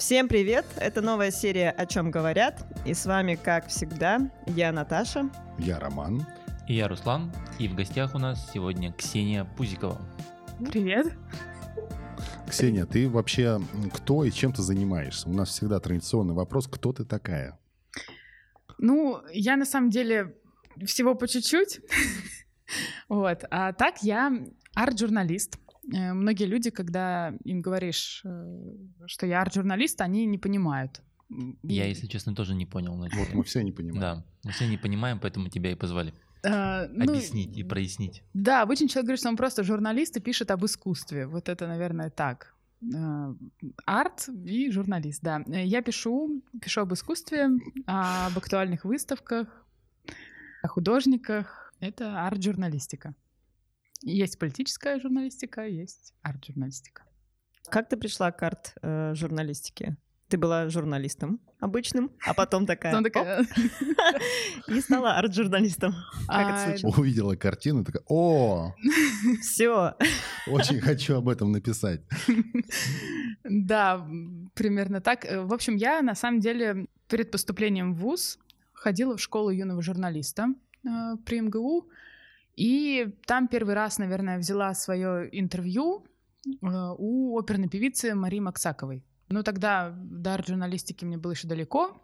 Всем привет! Это новая серия «О чем говорят». И с вами, как всегда, я Наташа. Я Роман. И я Руслан. И в гостях у нас сегодня Ксения Пузикова. Привет. Ксения, ты вообще кто и чем ты занимаешься? У нас всегда традиционный вопрос, кто ты такая? Ну, я на самом деле всего по чуть-чуть. Вот. А так я арт-журналист. Э, многие люди, когда им говоришь, э, что я арт-журналист, они не понимают. Я, если честно, тоже не понял. Вот мы все не понимаем. Да, мы все не понимаем, поэтому тебя и позвали. А, ну, Объяснить и прояснить. Да, обычно человек говорит, что он просто журналист и пишет об искусстве. Вот это, наверное, так. Э, арт и журналист, да. Я пишу, пишу об искусстве, об актуальных выставках, о художниках. Это арт-журналистика. Есть политическая журналистика, есть арт-журналистика. Как ты пришла к арт-журналистике? Ты была журналистом обычным, а потом такая... И стала арт-журналистом. Как это А, случилось? Увидела картину, такая, о, Все. очень хочу об этом написать. Да, примерно так. Э, В общем, я на самом деле перед поступлением в ВУЗ ходила в школу юного журналиста э, при МГУ, и там первый раз, наверное, взяла свое интервью э, у оперной певицы Марии Максаковой. Ну, тогда до арт-журналистики мне было еще далеко.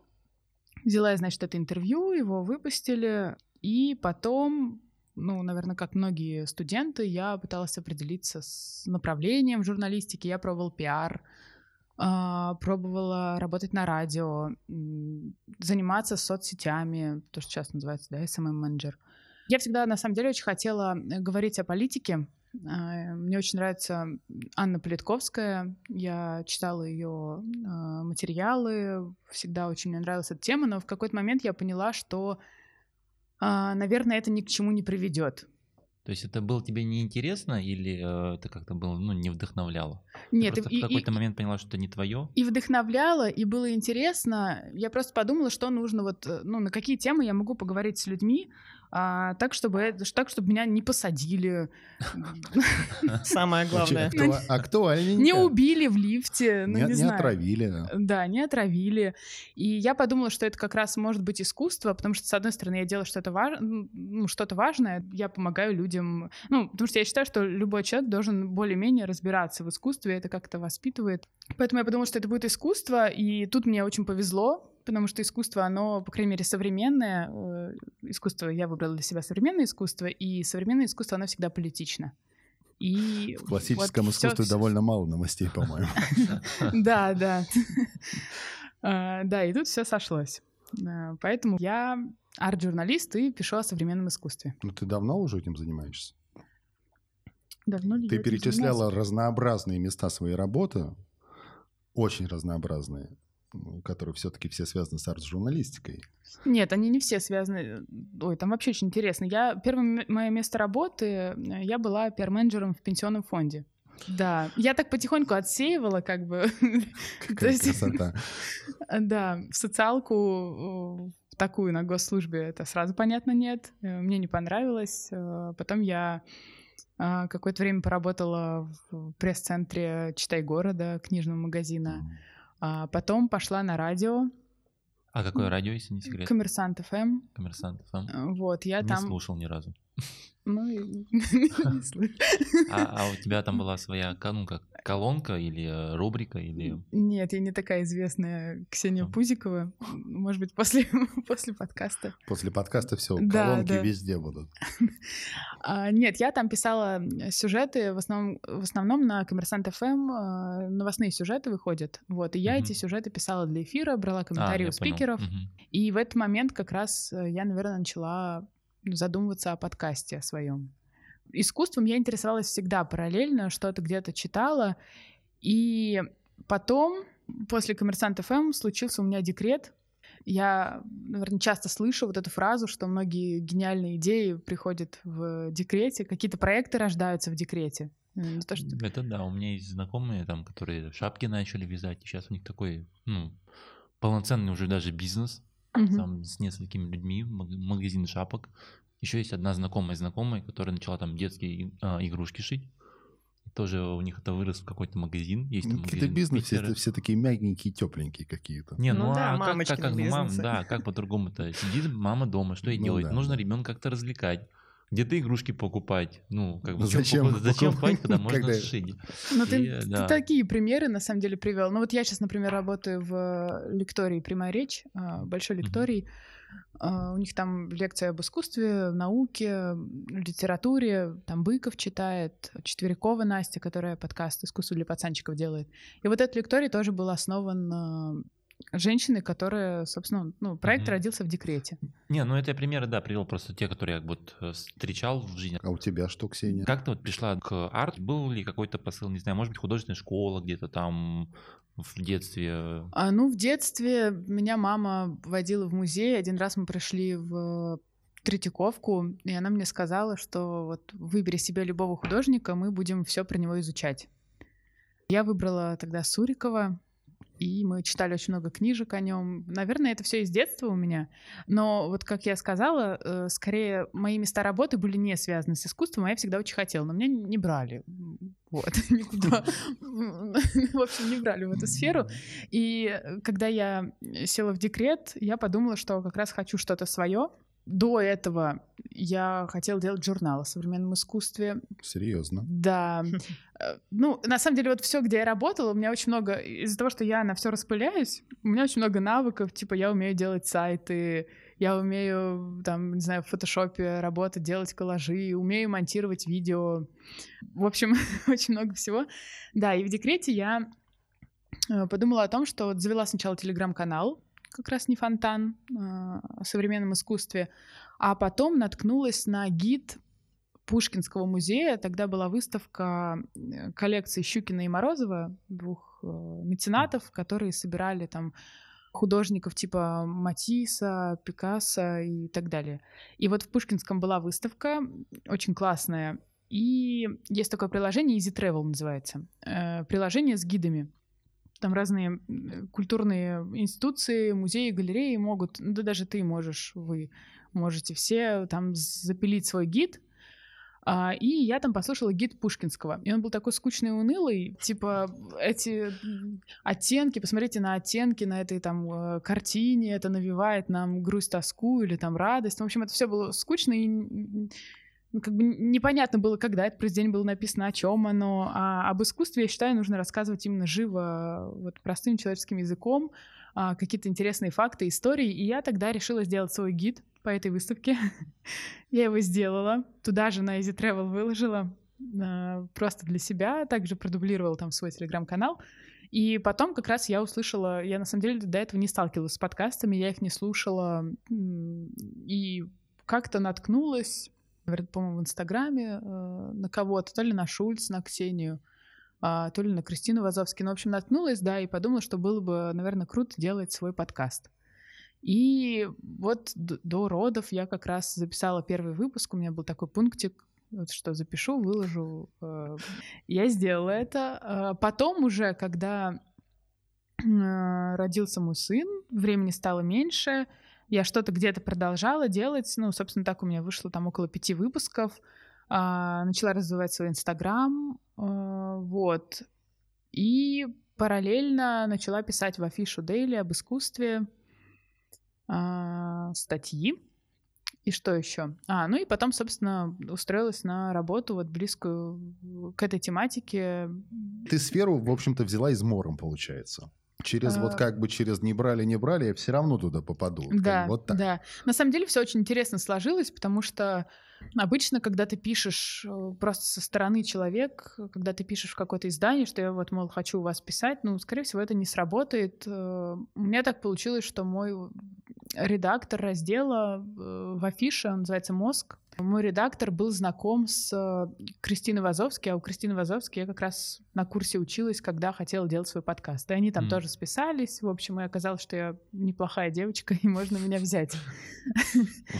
Взяла я, значит, это интервью, его выпустили, и потом, ну, наверное, как многие студенты, я пыталась определиться с направлением в журналистике. Я пробовал пиар, а, пробовала работать на радио, заниматься соцсетями, то, что сейчас называется, да, SMM-менеджер. Я всегда, на самом деле, очень хотела э, говорить о политике. А, Мне очень нравится Анна Политковская. Я читала ее материалы, всегда очень мне нравилась эта тема, но в какой-то момент я поняла, что, а, наверное, это ни к чему не приведет. То есть это было тебе неинтересно или э, это как-то было, ну, не вдохновляло? Ты Нет, просто и- в какой-то и- момент поняла, что это не твое? и вдохновляло, и было интересно. Я просто подумала, что нужно вот, э, ну, на какие темы я могу поговорить с людьми, а, так, чтобы так, чтобы меня не посадили, Самое главное. Акту- Актуальненько. не убили в лифте, ну, Не- не, не знаю. отравили. Да, не отравили. И я подумала, что это как раз может быть искусство, потому что, с одной стороны, я делаю что-то важ... ну, что-то важное, я помогаю людям. Ну, потому что я считаю, что любой человек должен более-менее разбираться в искусстве, это как-то воспитывает. Поэтому я подумала, что это будет искусство, и тут мне очень повезло, потому что искусство, оно, по крайней мере, современное. Э, Искусство, я выбрала для себя современное искусство, и современное искусство, оно всегда политично. И В классическом вот искусстве всё- довольно мало новостей, по-моему. да, да. А, Да, и тут все сошлось. А, Поэтому я арт-журналист и пишу о современном искусстве. Ну, ты давно уже этим занимаешься? Давно ли Ты перечисляла разнообразные места своей работы, очень разнообразные, которые все-таки все связаны с арт-журналистикой. Нет, они не все связаны. Ой, там вообще очень интересно. Я первое мое место работы, э, я была пиар-менеджером в пенсионном фонде. Да, я так потихоньку отсеивала, как бы. Какая красота. Да, в социалку э, такую на госслужбе это сразу понятно нет. Э, Мне не понравилось. Э, Потом я какое-то время поработала в пресс-центре «Читай города» книжного магазина. А потом пошла на радио А какое радио, если не секрет? «Коммерсант ФМ». Коммерсант ФМ? Э, Вот, я Не там... слушал ни разу. Ну, и- не слышу. А, а у тебя там была своя, ну, как колонка или э, рубрика, или... Нет, я не такая известная Ксения А. Пузикова. Может быть, после, после подкаста. После подкаста все, Да, колонки да. везде будут. А, нет, я там писала сюжеты, в основном, в основном на Коммерсант ФМ э, новостные сюжеты выходят. Вот, и я эти сюжеты писала для эфира, брала А, комментарии я у понял. спикеров. И в этот момент как раз э, я, наверное, начала задумываться о подкасте о своем. Искусством я интересовалась всегда параллельно, что-то где-то читала. И потом, после Коммерсант ФМ, случился у меня декрет. Я, наверное, часто слышу вот эту фразу, что многие гениальные идеи приходят в декрете, какие-то проекты рождаются в декрете. То, что- Это да, у меня есть знакомые там, которые шапки начали вязать, и сейчас у них такой, ну, полноценный уже даже бизнес, Мгм. там с несколькими людьми, маг- магазин шапок. Еще есть одна знакомая знакомая, которая начала там детские а, игрушки шить. тоже у них это вырос в какой-то магазин. Есть там Какие-то бизнесы все, Питера. все такие мягенькие, тепленькие какие-то. Не, ну, Ну да, а как, как, как мам, да, как по-другому-то? Сидит мама дома, что ей Ну делать? да, Нужно да. ребенка как-то развлекать. Где-то игрушки покупать. Ну, как бы Ну, зачем, покупать, зачем покупать, когда можно когда- сшить? Ну, ты, И, ты да. такие примеры, на самом деле, привел. Ну, вот я сейчас, например, работаю в лектории «Прямая речь», а, большой лектории. А, У них там лекция об искусстве, науке, литературе. Там Быков читает, Четверякова Настя, которая подкаст «Искусство для пацанчиков» делает. И вот этот лекторий тоже был основан женщиной, которая, собственно, ну, проект Мгм. родился в декрете. Не, ну это я примеры, да, привел просто те, которые я вот э, встречал в жизни. А у тебя что, Ксения? Как ты вот пришла к арт? Был ли какой-то посыл, не знаю, может быть, художественная школа где-то там в детстве? А, ну, в детстве меня мама водила в музей. Один раз мы пришли в Третьяковку, и она мне сказала, что вот выбери себе любого художника, мы будем все про него изучать. Я выбрала тогда Сурикова, и мы читали очень много книжек о нем. Наверное, это все из детства у меня. Но вот, как я сказала, э, скорее мои места работы были не связаны с искусством, а я всегда очень хотела, но меня не брали. Вот, никуда. В общем, не брали в эту сферу. И э, когда я села в декрет, я подумала, что как раз хочу что-то свое. До этого я хотела делать журнал о современном искусстве. Серьезно. Да. Э, Ну, на самом деле, вот все, где я работала, у меня очень много... Из-за того, что я на все распыляюсь, у меня очень много навыков. Типа, я умею делать сайты, я умею, там, не знаю, в фотошопе работать, делать коллажи, умею монтировать видео. В общем, очень много всего. Да, и в декрете я э, подумала о том, что вот завела сначала телеграм-канал, как раз не фонтан, э, о современном искусстве, а потом наткнулась на гид Пушкинского музея. Тогда была выставка э, коллекции Щукина и Морозова, двух э, меценатов, которые собирали там художников типа Матисса, Пикассо и так далее. И вот в Пушкинском была выставка, очень классная. И есть такое приложение, Easy Travel называется. Э, Приложение с гидами. Там разные культурные институции, музеи, галереи могут, ну да даже ты можешь, вы можете все там запилить свой гид, а, и я там послушала гид Пушкинского. И он был такой скучный и унылый. Типа, эти оттенки, посмотрите на оттенки на этой там э, картине, это навевает нам грусть, тоску или там радость. В общем, это все было скучно и как бы непонятно было, когда это произведение было написано, о чем оно. А об искусстве, я считаю, нужно рассказывать именно живо, вот простым человеческим языком, а, какие-то интересные факты, истории. И я тогда решила сделать свой гид по этой выставке. я его сделала. Туда же на Easy Travel выложила а, просто для себя. Также продублировала там свой телеграм-канал. И потом как раз я услышала, я на самом деле до этого не сталкивалась с подкастами, я их не слушала. И как-то наткнулась, по-моему, в Инстаграме э, на кого-то, то ли на Шульц, на Ксению, а, то ли на Кристину Вазовски. Ну, в общем, наткнулась, да, и подумала, что было бы, наверное, круто делать свой подкаст. И вот до родов я как раз записала первый выпуск, у меня был такой пунктик, вот что запишу, выложу. э, Я сделала это. А Потом уже, когда э, родился мой сын, времени стало меньше, я что-то где-то продолжала делать. Ну, собственно, так у меня вышло там около пяти выпусков. А, Начала развивать свой Инстаграм. а, Вот. И параллельно начала писать в афишу Дейли об искусстве а, статьи. И что еще? А, ну и потом, собственно, устроилась на работу вот близкую к этой тематике. Ты сферу, в общем-то, взяла измором, получается. Через вот А. как бы через не брали, не брали, я все равно туда попаду. Да, вот так. да. На самом деле все очень интересно сложилось, потому что обычно, когда ты пишешь э, просто со стороны человек, когда ты пишешь в какое-то издание, что я вот, мол, хочу у вас писать, ну, скорее всего, это не сработает. Э, У меня так получилось, что мой редактор раздела э, в афише, он называется «Мозг», мой редактор был знаком с э, Кристиной Вазовски, а у Кристины Вазовски я как раз на курсе училась, когда хотела делать свой подкаст. И они там М. тоже списались, в общем, и оказалось, что я неплохая девочка, и можно меня взять.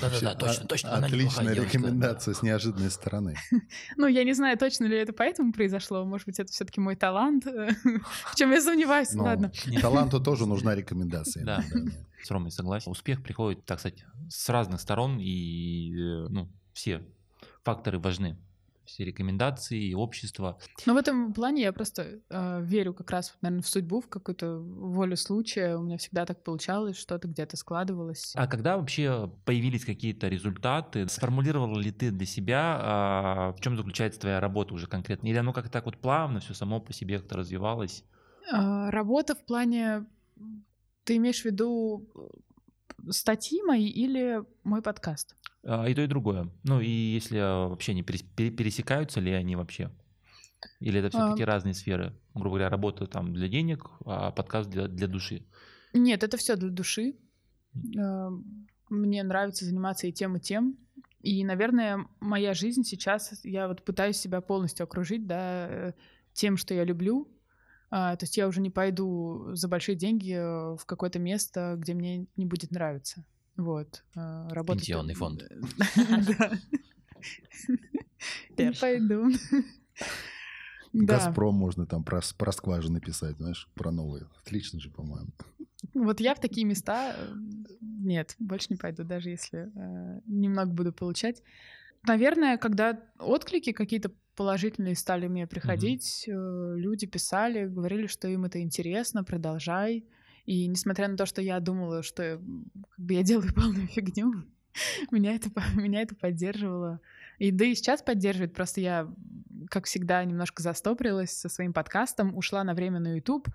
Да-да-да, точно, о- точно. Отличная неплохая девочка. рекомендация с неожиданной стороны. Ну, я не знаю, точно ли это поэтому произошло. Может быть, это все-таки мой талант, в чем я сомневаюсь. Но Ладно. Таланту тоже нужна рекомендация. Да. С Ромой согласен. Успех приходит, так сказать, с разных сторон, и э, ну, все факторы важны. Все рекомендации, общества. Но в этом плане я просто э, верю как раз, наверное, в судьбу, в какую-то волю случая. У меня всегда так получалось, что-то где-то складывалось. А когда вообще появились какие-то результаты, сформулировала ли ты для себя, а, в чем заключается твоя работа уже конкретно? Или оно как-то так вот плавно, все само по себе как-то развивалось? А, работа в плане... Ты имеешь в виду э, статьи мои или мой подкаст? А, И то, и другое. Ну и если а, вообще не перес- пере- пересекаются ли они вообще? Или это все-таки А. разные сферы? Грубо говоря, работа там для денег, а подкаст для, для души. Нет, это все для души. Э, Мне нравится заниматься и тем, и тем. И, наверное, моя жизнь сейчас, я вот пытаюсь себя полностью окружить, да, э, тем, что я люблю. А, То есть я уже не пойду за большие деньги э, в какое-то место, где мне не будет нравиться. Вот. э, Работать... Пенсионный фонд. Да. Не пойду. Газпром можно там про, про скважины писать, знаешь, про новые. Отлично же, по-моему. Вот я в такие места э, нет, больше не пойду, даже если э, немного буду получать. Наверное, когда отклики какие-то положительные стали мне приходить, э, люди писали, говорили, что им это интересно, продолжай. И несмотря на то, что я думала, что как бы я делаю полную фигню, меня это, меня это поддерживало. И да и сейчас поддерживает, просто я, как всегда, немножко застопорилась со своим подкастом, ушла на время на YouTube,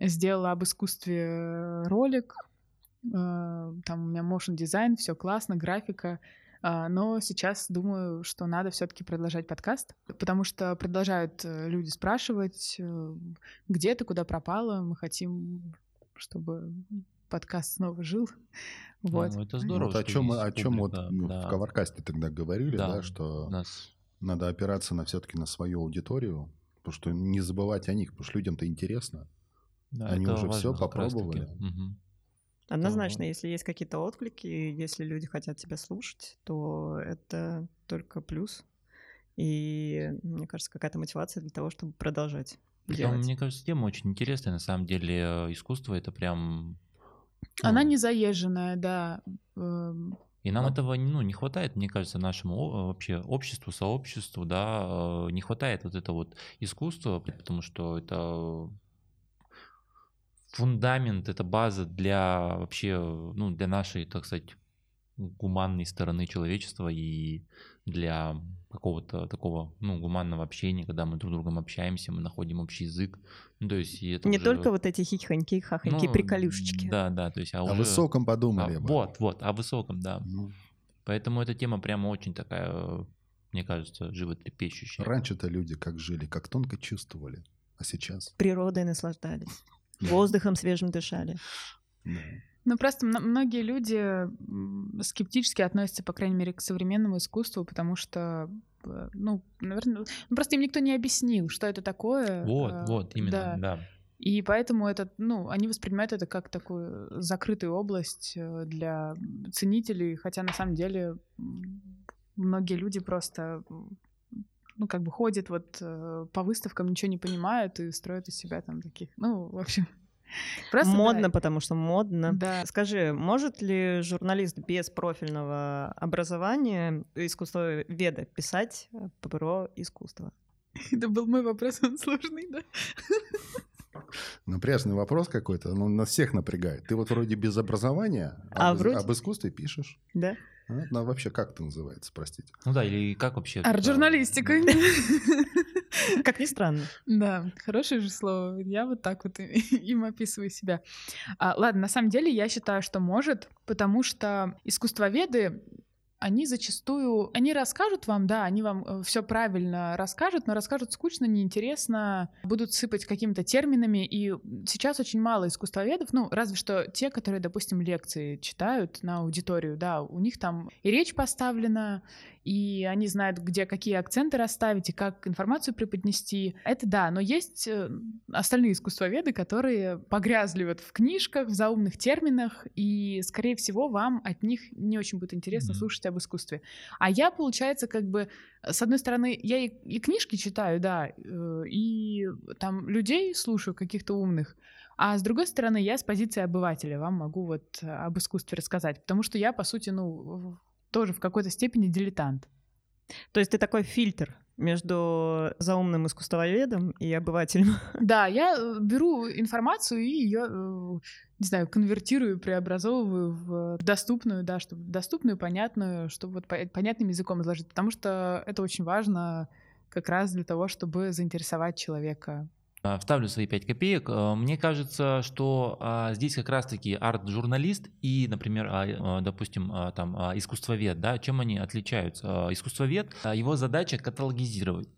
сделала об искусстве ролик, э, там у меня motion дизайн, все классно, графика, а, но сейчас думаю, что надо все-таки продолжать подкаст, потому что продолжают э, люди спрашивать, э, где ты, куда пропала, мы хотим, чтобы подкаст снова жил. Вот. Ну, это здорово. Вот о чем, о чем вот ну, да. в Коваркасте тогда говорили, Да. да, что нас надо опираться на все-таки на свою аудиторию, потому что не забывать о них, потому что людям-то интересно. да, Они уже важно раз-таки. попробовали. Мгм. Однозначно, вот. если есть какие-то отклики, если люди хотят тебя слушать, то это только плюс. И мне кажется, какая-то мотивация для того, чтобы продолжать Притом, делать. мне кажется, тема очень интересная. На самом деле, э, искусство это прям. Она ну, не заезженная, да. эм, И нам Вот. этого ну, не хватает, мне кажется, нашему о- вообще обществу, сообществу, да, э, не хватает вот это вот искусства, потому что это фундамент, это база для вообще, ну, для нашей, так сказать, гуманной стороны человечества и для какого-то такого, ну, гуманного общения, когда мы друг с другом общаемся, мы находим общий язык. Ну, то есть и это Не уже- только вот эти хихоньки, хахоньки, ну, приколюшечки. Да, да, то есть, а О уже... высоком а, подумали. бы. вот, вот, о высоком, да. Ну, Поэтому эта тема прямо очень такая, мне кажется, животрепещущая. Раньше-то люди как жили, как тонко чувствовали. А сейчас? Природой наслаждались. Да. Воздухом свежим дышали. Ну, просто мно- многие люди скептически относятся, по крайней мере, к современному искусству, потому что, э, ну, наверное, ну, просто им никто не объяснил, что это такое. Вот, э, вот, именно, да. да. И поэтому это, ну, они воспринимают это как такую закрытую область э, для ценителей, хотя на самом деле многие люди просто, ну, как бы ходят вот по выставкам, ничего не понимают и строят из себя там таких, ну, в общем. Просто, да, модно, потому что модно. Да. Скажи, может ли журналист без профильного образования искусствоведа писать э, про искусство? Это был мой вопрос, он сложный, да? Напряжный вопрос какой-то, он нас всех напрягает. Ты вот вроде без образования, А об, вроде- об искусстве пишешь. Да? А? Ну, вообще, как это называется, простите? Ну да, или как вообще... Арт-журналистика. Как ни странно. Да, хорошее же слово. Я вот так вот им описываю себя. А, ладно, на самом деле я считаю, что может, потому что искусствоведы они зачастую, они расскажут вам, да, они вам все правильно расскажут, но расскажут скучно, неинтересно, будут сыпать какими-то терминами, и сейчас очень мало искусствоведов, ну, разве что те, которые, допустим, лекции читают на аудиторию, да, у них там и речь поставлена, и они знают, где какие акценты расставить и как информацию преподнести. Это да, но есть э, остальные искусствоведы, которые погрязли вот в книжках, в заумных терминах, и, скорее всего, вам от них не очень будет интересно Мгм. слушать об искусстве. А я, получается, как бы, с одной стороны, я и, и книжки читаю, да, э, и там людей слушаю каких-то умных, а с другой стороны, я с позиции обывателя вам могу вот об искусстве рассказать, потому что я, по сути, ну, тоже в какой-то степени дилетант. То есть ты такой фильтр между заумным искусствоведом и обывателем. Да, я э, беру информацию и ее, э, не знаю, конвертирую, преобразовываю в доступную, да, чтобы доступную, понятную, чтобы вот понятным языком изложить, потому что это очень важно как раз для того, чтобы заинтересовать человека вставлю свои 5 копеек. А, мне кажется, что а, здесь как раз-таки арт-журналист и, например, допустим, там искусствовед, да, чем они отличаются? Искусствовед, его задача каталогизировать.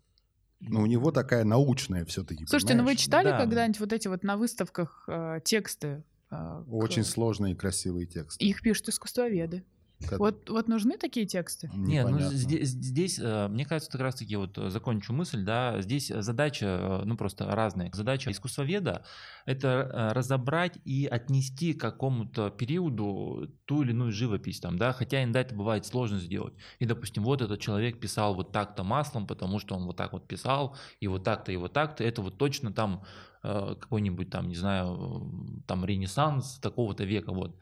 Но у него такая научная все-таки. Слушайте, понимаешь? ну вы читали да. когда-нибудь вот эти вот на выставках э, тексты? Э, Очень к... сложные и красивые тексты. Их пишут искусствоведы. Как... Вот, вот нужны такие тексты? Нет, ну здесь, здесь, э, мне кажется, как раз-таки вот э, закончу мысль, да, здесь задача, э, ну просто разная. Задача искусствоведа — это разобрать и отнести к какому-то периоду ту или иную живопись там, да, хотя иногда это бывает сложно сделать. И, допустим, вот этот человек писал вот так-то маслом, потому что он вот так вот писал, и вот так-то, и вот так-то, это вот точно там какой-нибудь там, не знаю, там ренессанс такого-то века, вот.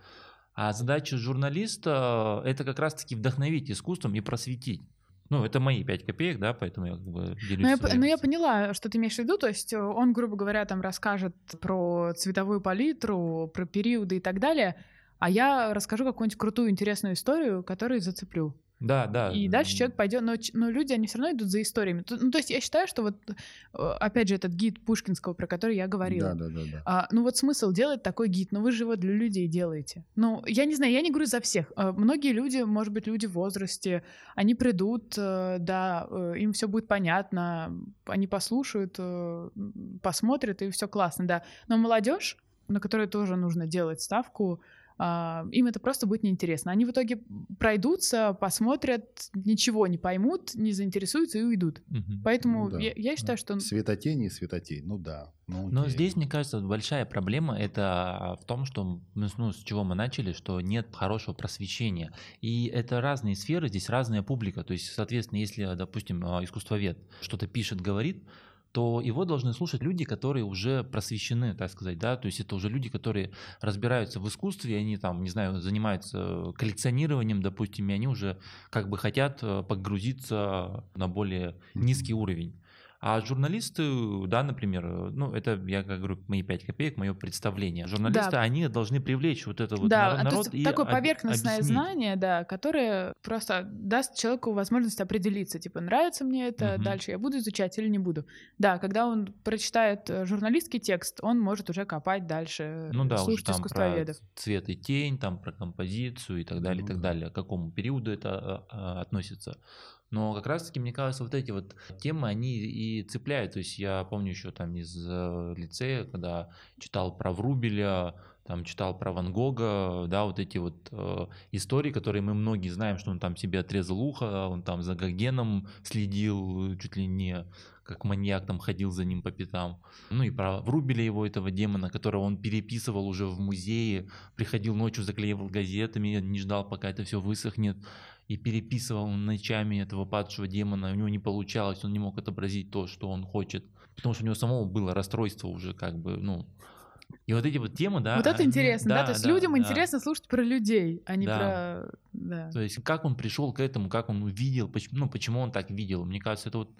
А задача журналиста – это как раз-таки вдохновить искусством и просветить. Ну, это мои 5 копеек, да, поэтому я как бы делюсь. Ну, я, ну, я поняла, что ты имеешь в виду. То есть э, он, грубо говоря, там расскажет про цветовую палитру, про периоды и так далее, а я расскажу какую-нибудь крутую, интересную историю, которую зацеплю. Да, да. И дальше человек пойдет, но, но люди, они все равно идут за историями. Ну, то есть я считаю, что вот, э, опять же, этот гид Пушкинского, про который я говорила. Да, да, да. да. А, ну вот смысл делать такой гид, но вы же его для людей делаете. Ну, я не знаю, я не говорю за всех. А, многие люди, может быть, люди в возрасте, они придут, э, да, э, им все будет понятно, они послушают, посмотрят, и все классно, да. Но молодежь, на которой тоже нужно делать ставку, им это просто будет неинтересно. Они в итоге пройдутся, посмотрят, ничего не поймут, не заинтересуются и уйдут. Угу. Поэтому ну, да. я, я считаю, что... Светотень и светотень, ну да. Ну, Но здесь, мне кажется, большая проблема это в том, что ну, с чего мы начали, что нет хорошего просвещения. И это разные сферы, здесь разная публика. То есть, соответственно, если, допустим, а, искусствовед что-то пишет, говорит, то его должны слушать люди, которые уже просвещены, так сказать, да, то есть это уже люди, которые разбираются в искусстве, они там, не знаю, занимаются коллекционированием, допустим, и они уже как бы хотят э, погрузиться на более низкий уровень. А журналисты, да, например, ну, это, я как говорю, мои пять копеек, мое представление. Журналисты, да. они должны привлечь вот это вот да, народ, и такое поверхностное объяснить. знание, да, которое просто даст человеку возможность определиться, типа, нравится мне это, угу. дальше я буду изучать или не буду. Да, когда он прочитает э, журналистский текст, он может уже копать дальше, ну, да, слушать уже там. Про цвет и тень, там про композицию и так далее, ну, и так далее, к какому периоду это относится. Но как раз-таки, мне кажется, вот эти вот темы, они и цепляют. То есть я помню еще там из э, лицея, когда читал про Врубеля, там читал про Ван Гога, да, вот эти вот э, истории, которые мы многие знаем, что он там себе отрезал ухо, он там за Гогеном следил, чуть ли не как маньяк там ходил за ним по пятам. Ну и про Врубеля его, этого демона, которого он переписывал уже в музее, приходил ночью, заклеивал газетами, не ждал, пока это все высохнет и переписывал ночами этого падшего демона, у него не получалось, он не мог отобразить то, что он хочет, потому что у него самого было расстройство уже как бы, ну, и вот эти вот темы, да. Вот это они, интересно, да, да, то есть да, людям да. интересно слушать про людей, а не да. про... Да. То есть как он пришел к этому, как он увидел, почему, ну, почему он так видел. Мне кажется, это вот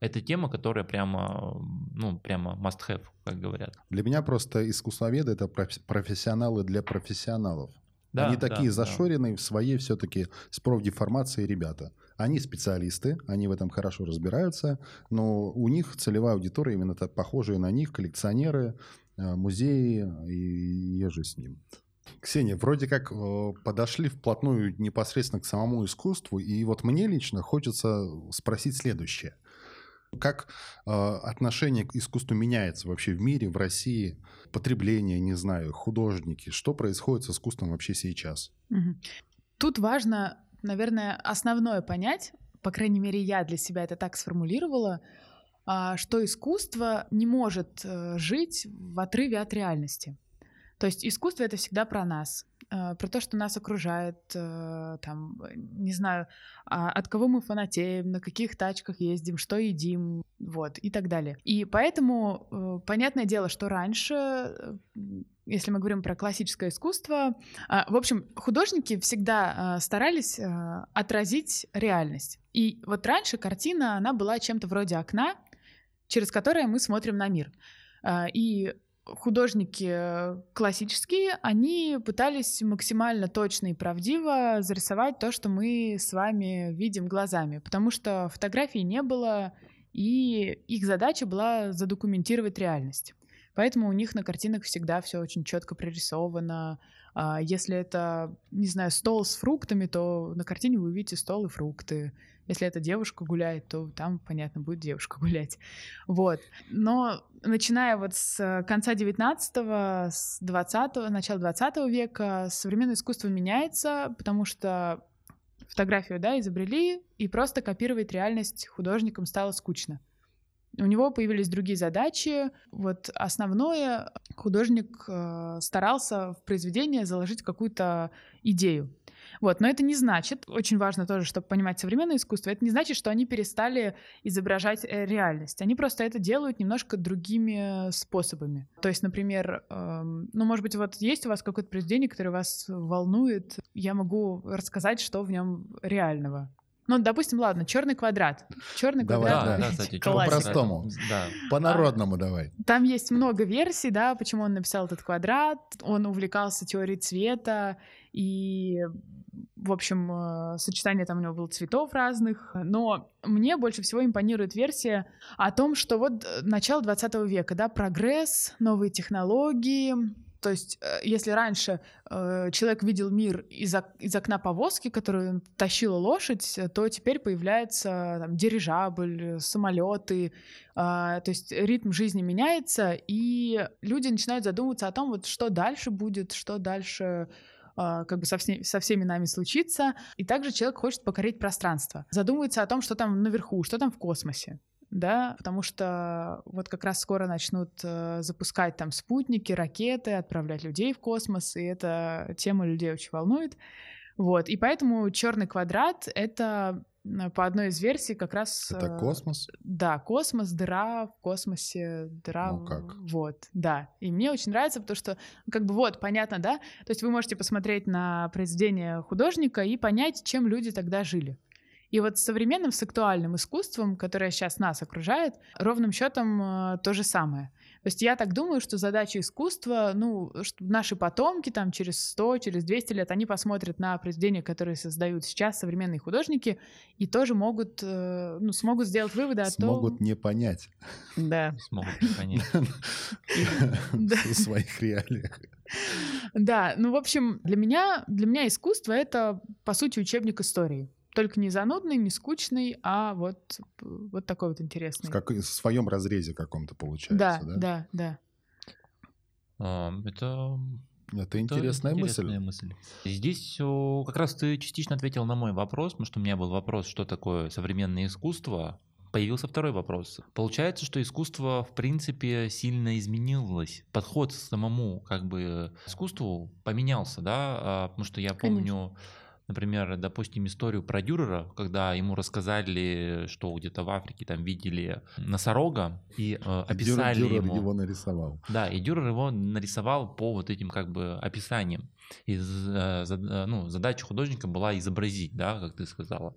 это тема, которая прямо, ну, прямо must have, как говорят. Для меня просто искусствоведы — это профессионалы для профессионалов. Да, они такие да, зашоренные да. в своей все-таки с профдеформацией ребята. Они специалисты, они в этом хорошо разбираются, но у них целевая аудитория именно похожая на них, коллекционеры, э, музеи и еже с ним. Ксения, вроде как э, подошли вплотную непосредственно к самому искусству, и вот мне лично хочется спросить следующее. Как э, отношение к искусству меняется вообще в мире, в России? Потребление, не знаю, художники. Что происходит с искусством вообще сейчас? Тут важно, наверное, основное понять, по крайней мере, я для себя это так сформулировала, э, что искусство не может э, жить в отрыве от реальности. То есть искусство это всегда про нас. Э, про то, что нас окружает, э, там, не знаю, а, от кого мы фанатеем, на каких тачках ездим, что едим, вот, и так далее. И поэтому, э, понятное дело, что раньше если мы говорим про классическое искусство, в общем, художники всегда старались отразить реальность. И вот раньше картина, она была чем-то вроде окна, через которое мы смотрим на мир. И художники классические, они пытались максимально точно и правдиво зарисовать то, что мы с вами видим глазами, потому что фотографий не было, и их задача была задокументировать реальность. Поэтому у них на картинах всегда все очень четко прорисовано. А если это, не знаю, стол с фруктами, то на картине вы увидите стол и фрукты. Если эта девушка гуляет, то там, понятно, будет девушка гулять. Вот. Но начиная вот с конца 19-го, с 20-го, начала 20 века, современное искусство меняется, потому что фотографию, да, изобрели, и просто копировать реальность художникам стало скучно. У него появились другие задачи. Вот основное художник э, старался в произведение заложить какую-то идею. Вот, но это не значит, очень важно тоже, чтобы понимать современное искусство, это не значит, что они перестали изображать э, реальность. Они просто это делают немножко другими способами. То есть, например, эм, ну, может быть, вот есть у вас какое-то произведение, которое вас волнует, я могу рассказать, что в нем реального. Ну, допустим, ладно, черный квадрат. Черный давай, квадрат. Да, да, кстати, по-простому. Да. По-народному а, давай. Там есть много версий, да, почему он написал этот квадрат. Он увлекался теорией цвета, и, в общем, э, сочетание там у него было цветов разных. Но мне больше всего импонирует версия о том, что вот э, начало 20 века, да, прогресс, новые технологии, то есть, э, если раньше э, человек видел мир из, ок- из окна повозки, которую тащила лошадь, то теперь появляется там, дирижабль, самолеты. Э, то есть ритм жизни меняется, и люди начинают задумываться о том, вот что дальше будет, что дальше а, как бы со, всеми, со всеми нами случится. И также человек хочет покорить пространство. Задумывается о том, что там наверху, что там в космосе да, потому что вот как раз скоро начнут э, запускать там спутники, ракеты, отправлять людей в космос, и эта тема людей очень волнует. Вот, и поэтому черный квадрат — это по одной из версий как раз... Это э, космос? Да, космос, дыра в космосе, дыра... Ну как? Вот, да. И мне очень нравится, потому что, как бы вот, понятно, да? То есть вы можете посмотреть на произведение художника и понять, чем люди тогда жили. И вот с современным, с актуальным искусством, которое сейчас нас окружает, ровным счетом э, то же самое. То есть я так думаю, что задача искусства, ну, что наши потомки там через 100, через 200 лет, они посмотрят на произведения, которые создают сейчас современные художники, и тоже могут, э, ну, смогут сделать выводы о том... Смогут не понять. Да. Смогут не понять. В своих реалиях. Да, ну, в общем, для меня, для меня искусство — это, по сути, учебник истории. Только не занудный, не скучный, а вот, вот такой вот интересный. В, как, в своем разрезе каком-то получается, да? Да, да, да. А, это это интересная, это интересная мысль. мысль. Здесь как раз ты частично ответил на мой вопрос, потому что у меня был вопрос, что такое современное искусство. Появился второй вопрос. Получается, что искусство, в принципе, сильно изменилось. Подход к самому как бы искусству поменялся, да? А, потому что я помню... Конечно например, допустим, историю про Дюрера, когда ему рассказали, что где-то в Африке там видели носорога и э, описали Дюрер ему. его нарисовал. Да, и Дюрер его нарисовал по вот этим как бы описаниям. И э, э, ну, задача художника была изобразить, да, как ты сказала.